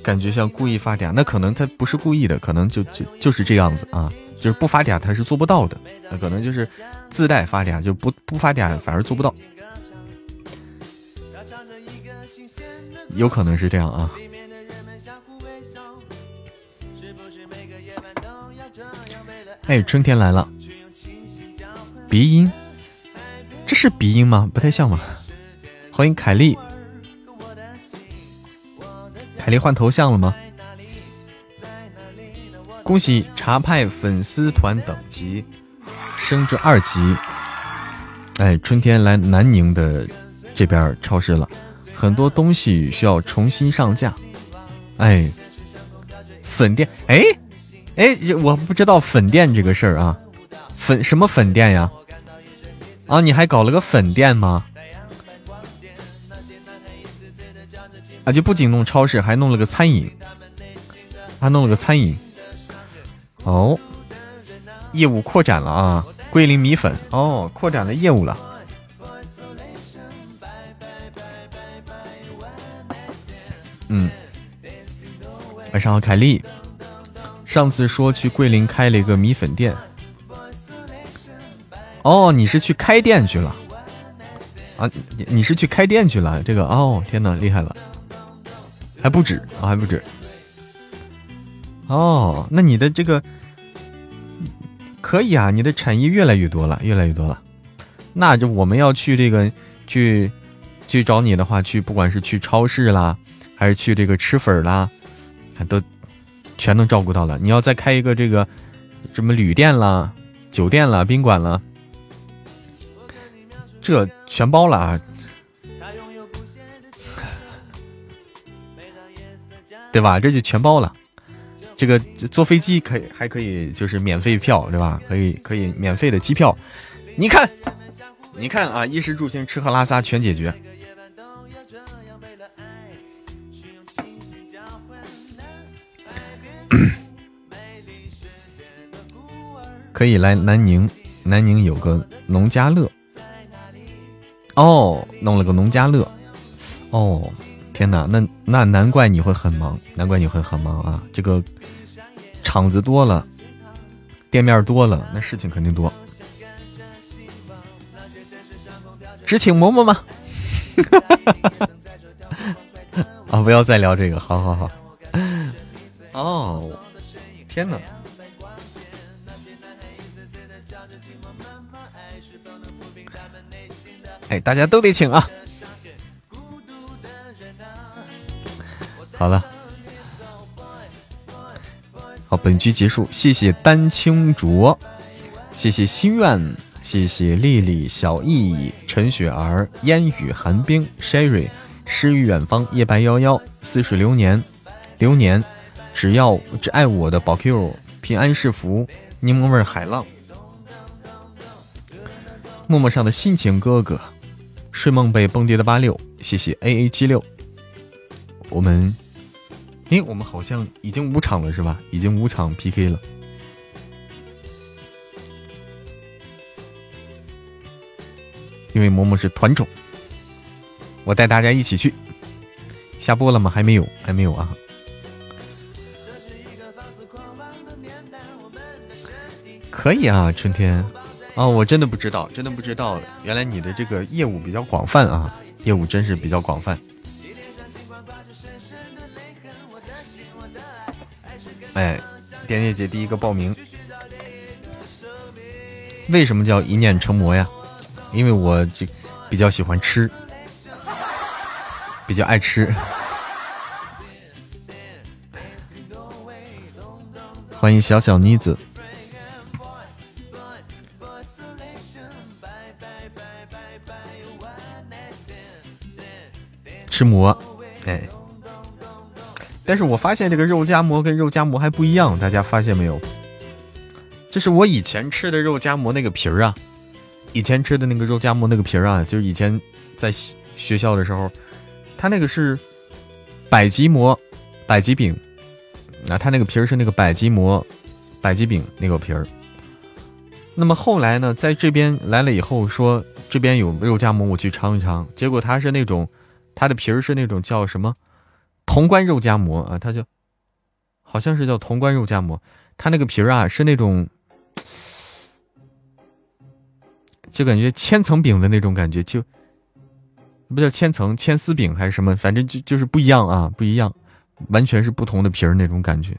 感觉像故意发嗲，那可能他不是故意的，可能就就就是这样子啊，就是不发嗲他是做不到的，那可能就是自带发嗲，就不不发嗲反而做不到，有可能是这样啊。哎，春天来了，鼻音，这是鼻音吗？不太像吧。欢迎凯丽。凯丽换头像了吗？恭喜茶派粉丝团等级升至二级。哎，春天来南宁的这边超市了，很多东西需要重新上架。哎，粉店，哎哎，我不知道粉店这个事儿啊，粉什么粉店呀？啊，你还搞了个粉店吗？啊！就不仅弄超市，还弄了个餐饮，还弄了个餐饮。哦，业务扩展了啊！桂林米粉哦，扩展了业务了。嗯，晚上好，凯丽。上次说去桂林开了一个米粉店。哦，你是去开店去了？啊，你你是去开店去了？这个哦，天哪，厉害了！还不止啊，还不止。哦，那你的这个可以啊，你的产业越来越多了，越来越多了。那就我们要去这个去去找你的话，去不管是去超市啦，还是去这个吃粉啦，都全能照顾到了。你要再开一个这个什么旅店啦、酒店啦、宾馆啦，这全包了啊。对吧？这就全包了，这个坐飞机可以，还可以就是免费票，对吧？可以可以免费的机票。你看，你看啊，衣食住行、吃喝拉撒全解决。可以来南宁，南宁有个农家乐。哦，弄了个农家乐。哦。天哪，那那难怪你会很忙，难怪你会很忙啊！这个场子多了，店面多了，那事情肯定多。只请嬷嬷吗？<laughs> 啊，不要再聊这个，好好好。哦，天哪！哎，大家都得请啊！好了，好，本局结束，谢谢丹青卓，谢谢心愿，谢谢丽丽、小易、陈雪儿、烟雨、寒冰、Sherry、诗与远方、夜白夭夭、似水流年、流年，只要只爱我的宝 Q、平安是福、柠檬味海浪、陌陌上的心情哥哥、睡梦被崩迪的八六，谢谢 A A 七六，我们。哎，我们好像已经五场了，是吧？已经五场 PK 了。因为嬷嬷是团宠，我带大家一起去。下播了吗？还没有，还没有啊。可以啊，春天。哦，我真的不知道，真的不知道，原来你的这个业务比较广泛啊，业务真是比较广泛。哎，点点姐第一个报名，为什么叫一念成魔呀？因为我这比较喜欢吃，比较爱吃。欢迎小小妮子，吃馍，哎。但是我发现这个肉夹馍跟肉夹馍还不一样，大家发现没有？这是我以前吃的肉夹馍那个皮儿啊，以前吃的那个肉夹馍那个皮儿啊，就是以前在学校的时候，它那个是百吉馍、百吉饼，那它那个皮儿是那个百吉馍、百吉饼那个皮儿。那么后来呢，在这边来了以后，说这边有肉夹馍，我去尝一尝。结果它是那种，它的皮儿是那种叫什么潼关肉夹馍啊，它就好像是叫潼关肉夹馍。它那个皮儿啊是那种，就感觉千层饼的那种感觉，就不叫千层千丝饼还是什么，反正就就是不一样啊，不一样，完全是不同的皮儿那种感觉。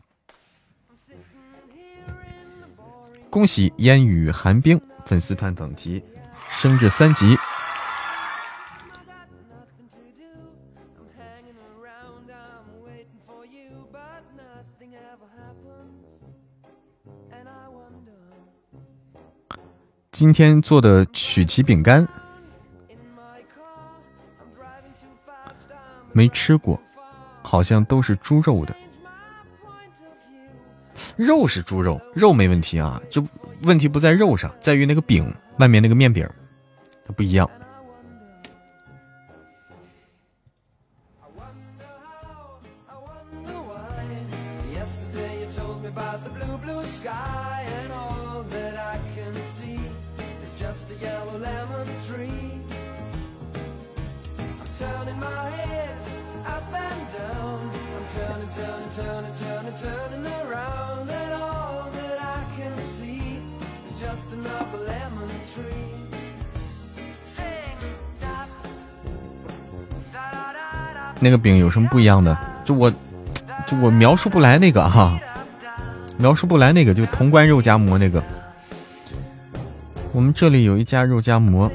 恭喜烟雨寒冰粉丝团等级升至三级。今天做的曲奇饼干，没吃过，好像都是猪肉的。肉是猪肉，肉没问题啊，就问题不在肉上，在于那个饼外面那个面饼，它不一样。那个饼有什么不一样的？就我，就我描述不来那个哈，描述不来那个，就潼关肉夹馍那个。我们这里有一家肉夹馍，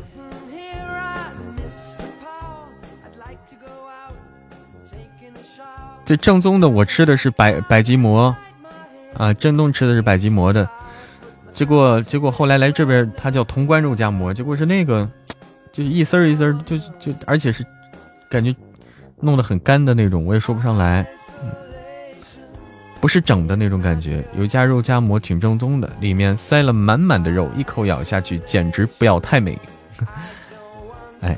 这正宗的我吃的是百百吉馍，啊，正宗吃的是百吉馍的。结果结果后来来这边，它叫潼关肉夹馍，结果是那个，就一丝儿一丝儿，就就而且是感觉。弄得很干的那种，我也说不上来，不是整的那种感觉。有一家肉夹馍挺正宗的，里面塞了满满的肉，一口咬下去简直不要太美。<laughs> 哎，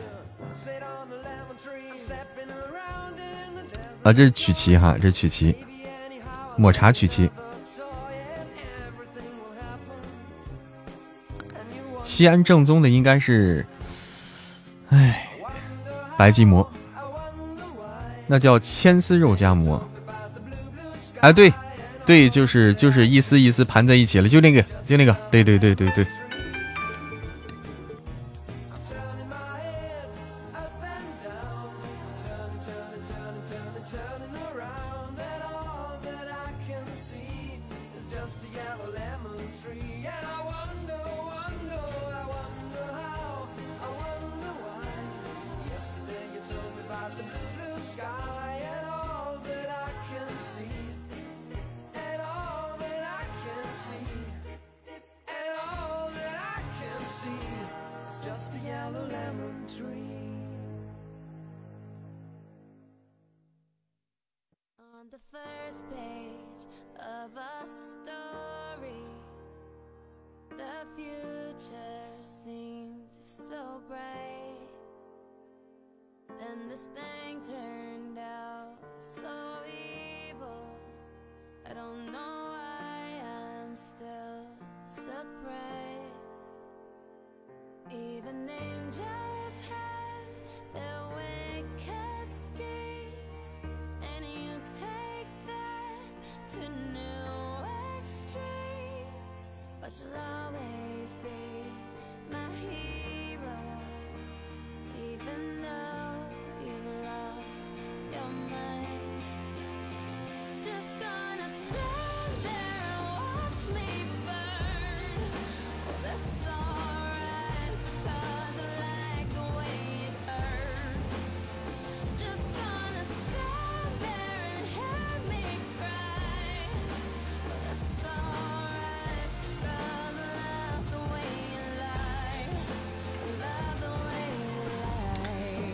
啊，这是曲奇哈，这是曲奇，抹茶曲奇。西安正宗的应该是，哎，白吉馍。那叫千丝肉夹馍，哎，对，对，就是就是一丝一丝盘在一起了，就那个，就那个，对对对对对。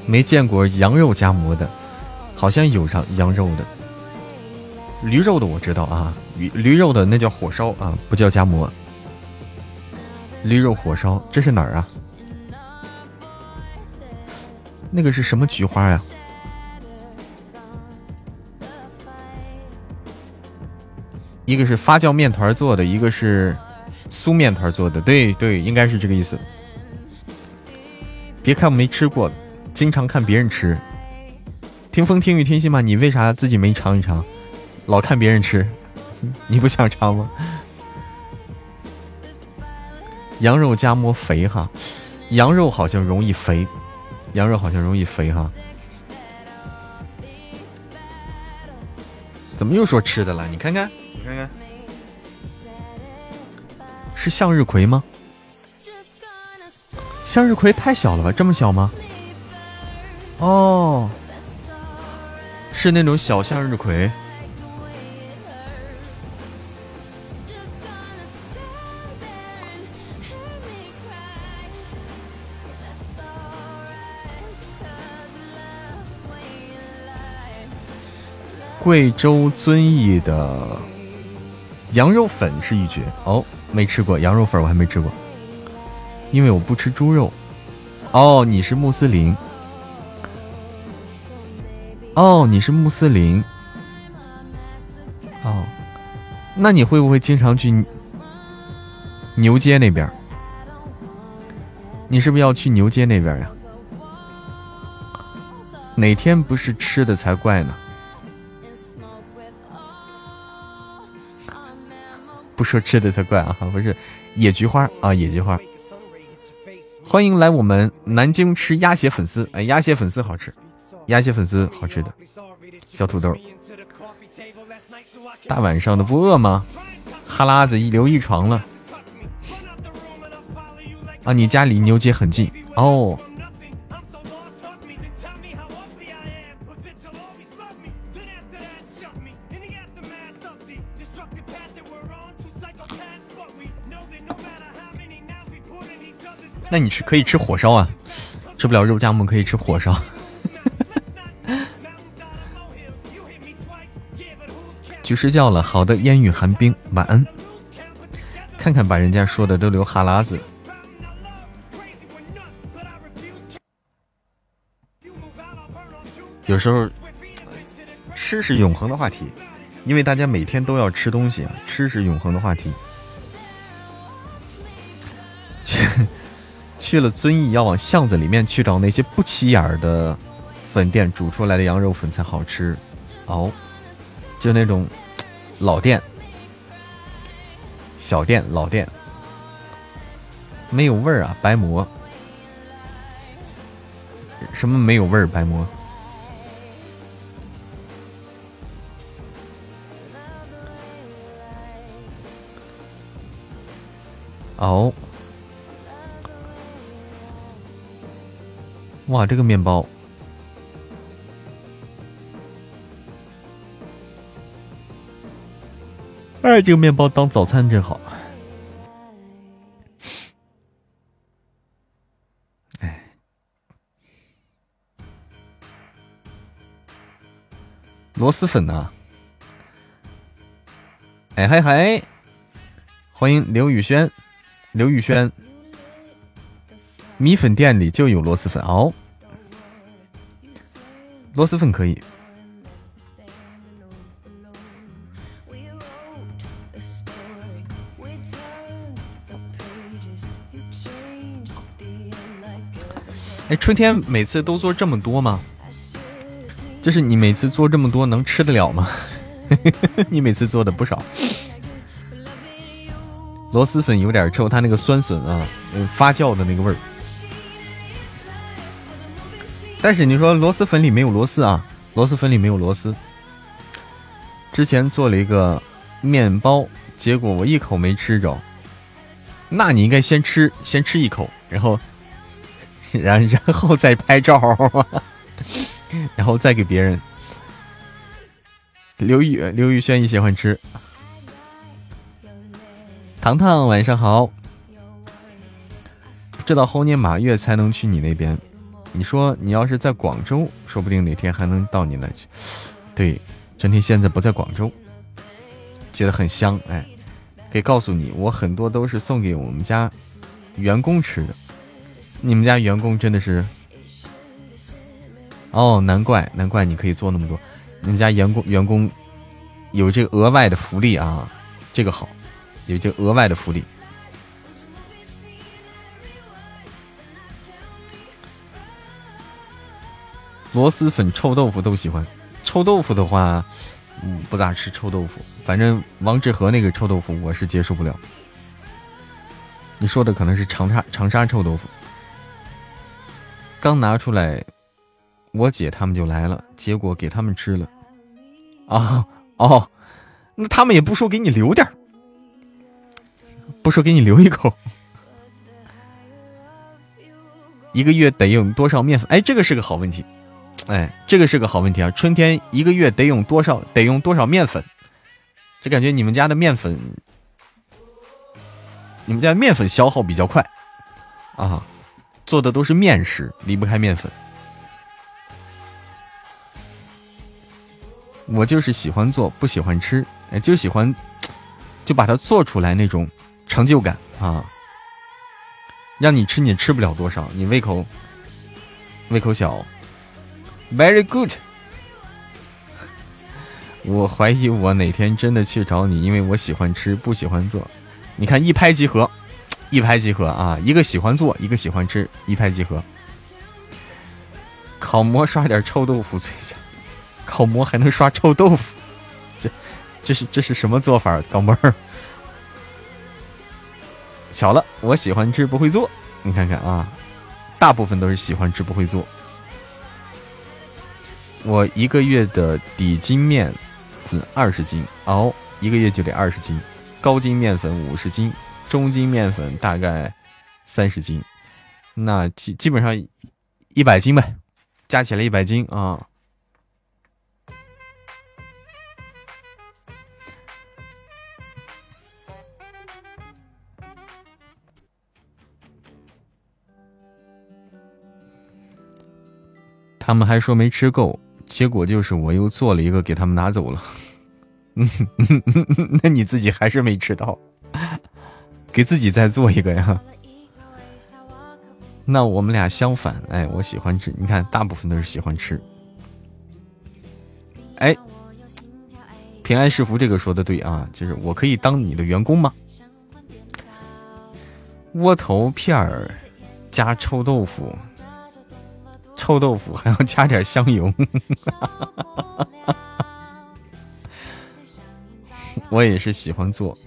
没见过羊肉夹馍的，好像有上羊肉的，驴肉的我知道啊，驴驴肉的那叫火烧啊，不叫夹馍。驴肉火烧，这是哪儿啊？那个是什么菊花呀？一个是发酵面团做的，一个是酥面团做的。对对，应该是这个意思。别看我没吃过，经常看别人吃。听风听雨听心嘛，你为啥自己没尝一尝？老看别人吃，<laughs> 你不想尝吗？羊肉夹馍肥哈，羊肉好像容易肥，羊肉好像容易肥哈。怎么又说吃的了？你看看，你看看，是向日葵吗？向日葵太小了吧？这么小吗？哦，是那种小向日葵。贵州遵义的羊肉粉是一绝哦，没吃过羊肉粉，我还没吃过，因为我不吃猪肉。哦，你是穆斯林。哦，你是穆斯林。哦，那你会不会经常去牛街那边？你是不是要去牛街那边呀？哪天不是吃的才怪呢？不说吃的才怪啊！不是野菊花啊，野菊花。欢迎来我们南京吃鸭血粉丝，哎，鸭血粉丝好吃，鸭血粉丝好吃的。小土豆，大晚上的不饿吗？哈喇子一流一床了。啊，你家离牛街很近哦。那你吃可以吃火烧啊，吃不了肉夹馍可以吃火烧。局师叫了，好的，烟雨寒冰，晚安。看看把人家说的都流哈喇子。有时候吃是永恒的话题，因为大家每天都要吃东西啊，吃是永恒的话题。<laughs> 去了遵义，要往巷子里面去找那些不起眼的粉店煮出来的羊肉粉才好吃，哦，就那种老店、小店、老店，没有味儿啊！白馍，什么没有味儿？白馍，哦。哇，这个面包，这个面包当早餐真好。哎，螺蛳粉呢？哎嗨嗨，欢迎刘宇轩，刘宇轩。米粉店里就有螺蛳粉哦，螺蛳粉可以。哎，春天每次都做这么多吗？就是你每次做这么多能吃得了吗？<laughs> 你每次做的不少。螺蛳粉有点臭，它那个酸笋啊，发酵的那个味儿。但是你说螺蛳粉里没有螺丝啊？螺蛳粉里没有螺丝。之前做了一个面包，结果我一口没吃着。那你应该先吃，先吃一口，然后，<laughs> 然 <laughs> 然后再拍照，<laughs> 然后再给别人。刘宇刘宇轩，也喜欢吃？糖糖，晚上好。不知道猴年马月才能去你那边。你说你要是在广州，说不定哪天还能到你那去。对，整天现在不在广州，觉得很香。哎，可以告诉你，我很多都是送给我们家员工吃的。你们家员工真的是哦，难怪难怪你可以做那么多，你们家员工员工有这个额外的福利啊，这个好，有这额外的福利。螺蛳粉、臭豆腐都喜欢，臭豆腐的话，嗯，不咋吃臭豆腐，反正王致和那个臭豆腐我是接受不了。你说的可能是长沙长沙臭豆腐，刚拿出来。我姐他们就来了，结果给他们吃了。啊哦，那他们也不说给你留点不说给你留一口。<laughs> 一个月得用多少面粉？哎，这个是个好问题。哎，这个是个好问题啊！春天一个月得用多少？得用多少面粉？这感觉你们家的面粉，你们家面粉消耗比较快啊，做的都是面食，离不开面粉。我就是喜欢做，不喜欢吃，哎，就喜欢，就把它做出来那种成就感啊！让你吃，你吃不了多少，你胃口胃口小。Very good。我怀疑我哪天真的去找你，因为我喜欢吃，不喜欢做。你看一拍即合，一拍即合啊！一个喜欢做，一个喜欢吃，一拍即合。烤馍刷点臭豆腐最香。烤馍还能刷臭豆腐，这这是这是什么做法？钢妹儿，巧了，我喜欢吃不会做，你看看啊，大部分都是喜欢吃不会做。我一个月的底筋面粉二十斤，熬一个月就得二十斤；高筋面粉五十斤，中筋面粉大概三十斤，那基基本上一百斤呗，加起来一百斤啊。他们还说没吃够，结果就是我又做了一个给他们拿走了。<laughs> 那你自己还是没吃到，给自己再做一个呀？那我们俩相反，哎，我喜欢吃，你看，大部分都是喜欢吃。哎，平安是福，这个说的对啊，就是我可以当你的员工吗？窝头片儿加臭豆腐。臭豆腐 <laughs> 还要加点香油，<laughs> 我也是喜欢做，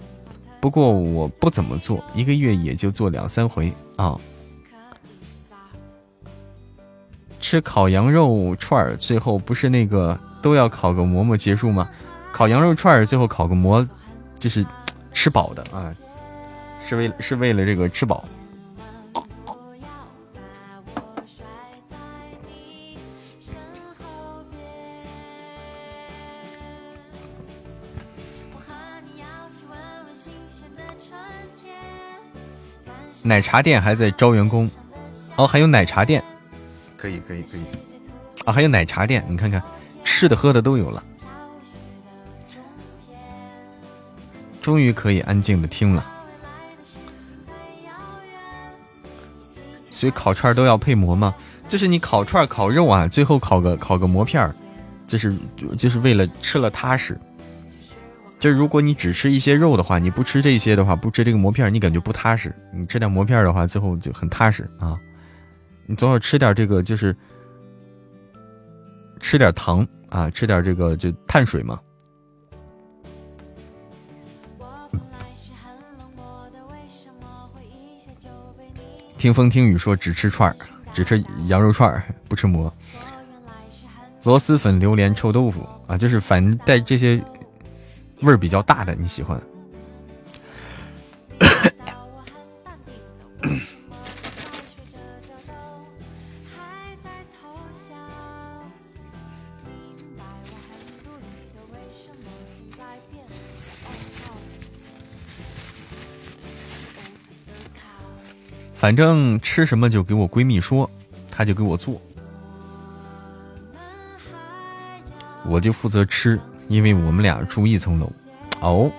不过我不怎么做，一个月也就做两三回啊。吃烤羊肉串儿，最后不是那个都要烤个馍馍结束吗？烤羊肉串儿最后烤个馍，就是吃饱的啊，是为是为了这个吃饱。奶茶店还在招员工，哦，还有奶茶店，可以可以可以，啊，还有奶茶店，你看看，吃的喝的都有了，终于可以安静的听了。所以烤串都要配馍吗？就是你烤串烤肉啊，最后烤个烤个馍片儿，就是就是为了吃了踏实。就如果你只吃一些肉的话，你不吃这些的话，不吃这个馍片，你感觉不踏实。你吃点馍片的话，最后就很踏实啊。你总要吃点这个，就是吃点糖啊，吃点这个就碳水嘛。听风听雨说只吃串儿，只吃羊肉串儿，不吃馍。螺蛳粉、榴莲、臭豆腐啊，就是反正带这些。味儿比较大的你喜欢？反正吃什么就给我闺蜜说，她就给我做，我就负责吃。因为我们俩住一层楼。哦，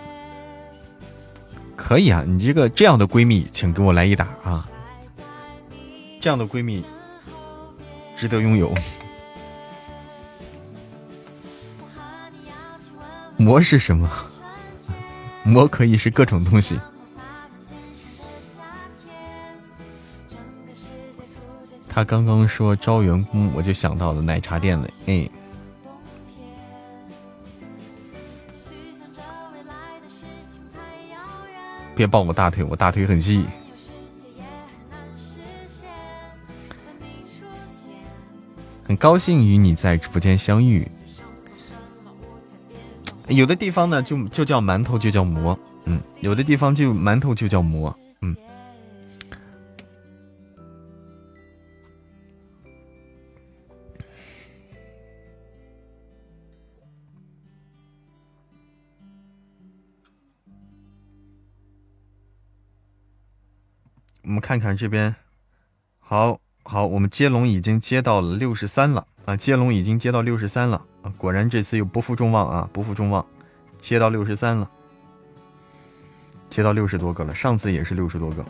可以啊，你这个这样的闺蜜，请给我来一打啊！这样的闺蜜值得拥有。魔是什么？魔可以是各种东西。他刚刚说招员工，我就想到了奶茶店了。哎。别抱我大腿，我大腿很细。很高兴与你在直播间相遇。有的地方呢，就就叫馒头，就叫馍。嗯，有的地方就馒头就叫馍。我们看看这边，好好，我们接龙已经接到了六十三了啊！接龙已经接到六十三了啊！果然这次又不负众望啊，不负众望，接到六十三了，接到六十多个了，上次也是六十多个。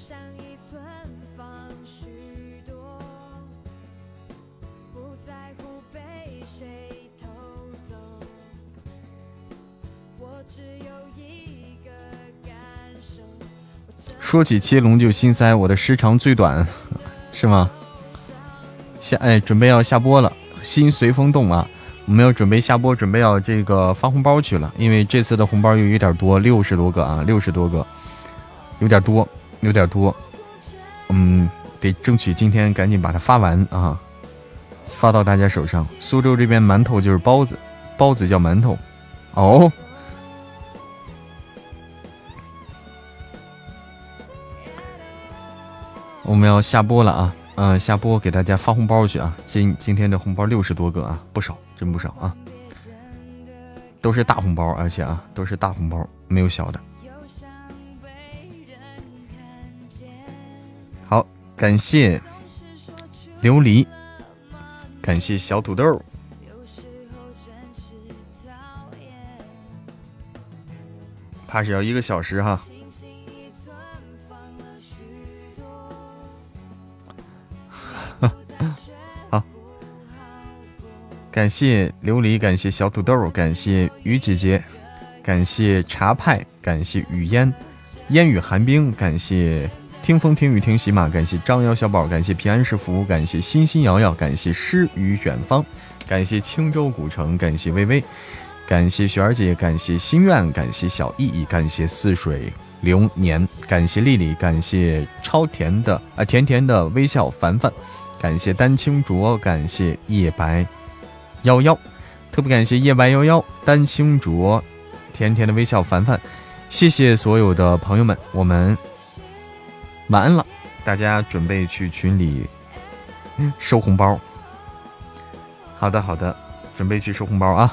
上一寸，放许多，不在乎被谁偷走。我只有一个感受说起接龙就心塞，我的时长最短，是吗？下哎，准备要下播了，心随风动啊！我们要准备下播，准备要这个发红包去了，因为这次的红包又有点多，六十多个啊，六十多个，有点多，有点多。嗯，得争取今天赶紧把它发完啊，发到大家手上。苏州这边馒头就是包子，包子叫馒头，哦。我们要下播了啊，嗯，下播给大家发红包去啊。今今天的红包六十多个啊，不少，真不少啊，都是大红包，而且啊，都是大红包，没有小的。感谢琉璃，感谢小土豆，怕是要一个小时哈。<laughs> 感谢琉璃，感谢小土豆，感谢鱼姐姐，感谢茶派，感谢雨烟，烟雨寒冰，感谢听风听雨听喜马，感谢张瑶小宝，感谢平安是福，感谢欣欣瑶瑶，感谢诗与远方，感谢青州古城，感谢微微，感谢雪儿姐，感谢心愿，感谢小意义，感谢似水流年，感谢丽丽，感谢超甜的啊甜甜的微笑凡凡，感谢丹青卓，感谢夜白。幺幺，特别感谢夜白幺幺、丹青卓、甜甜的微笑凡凡，谢谢所有的朋友们，我们晚安了，大家准备去群里收红包。好的好的，准备去收红包啊。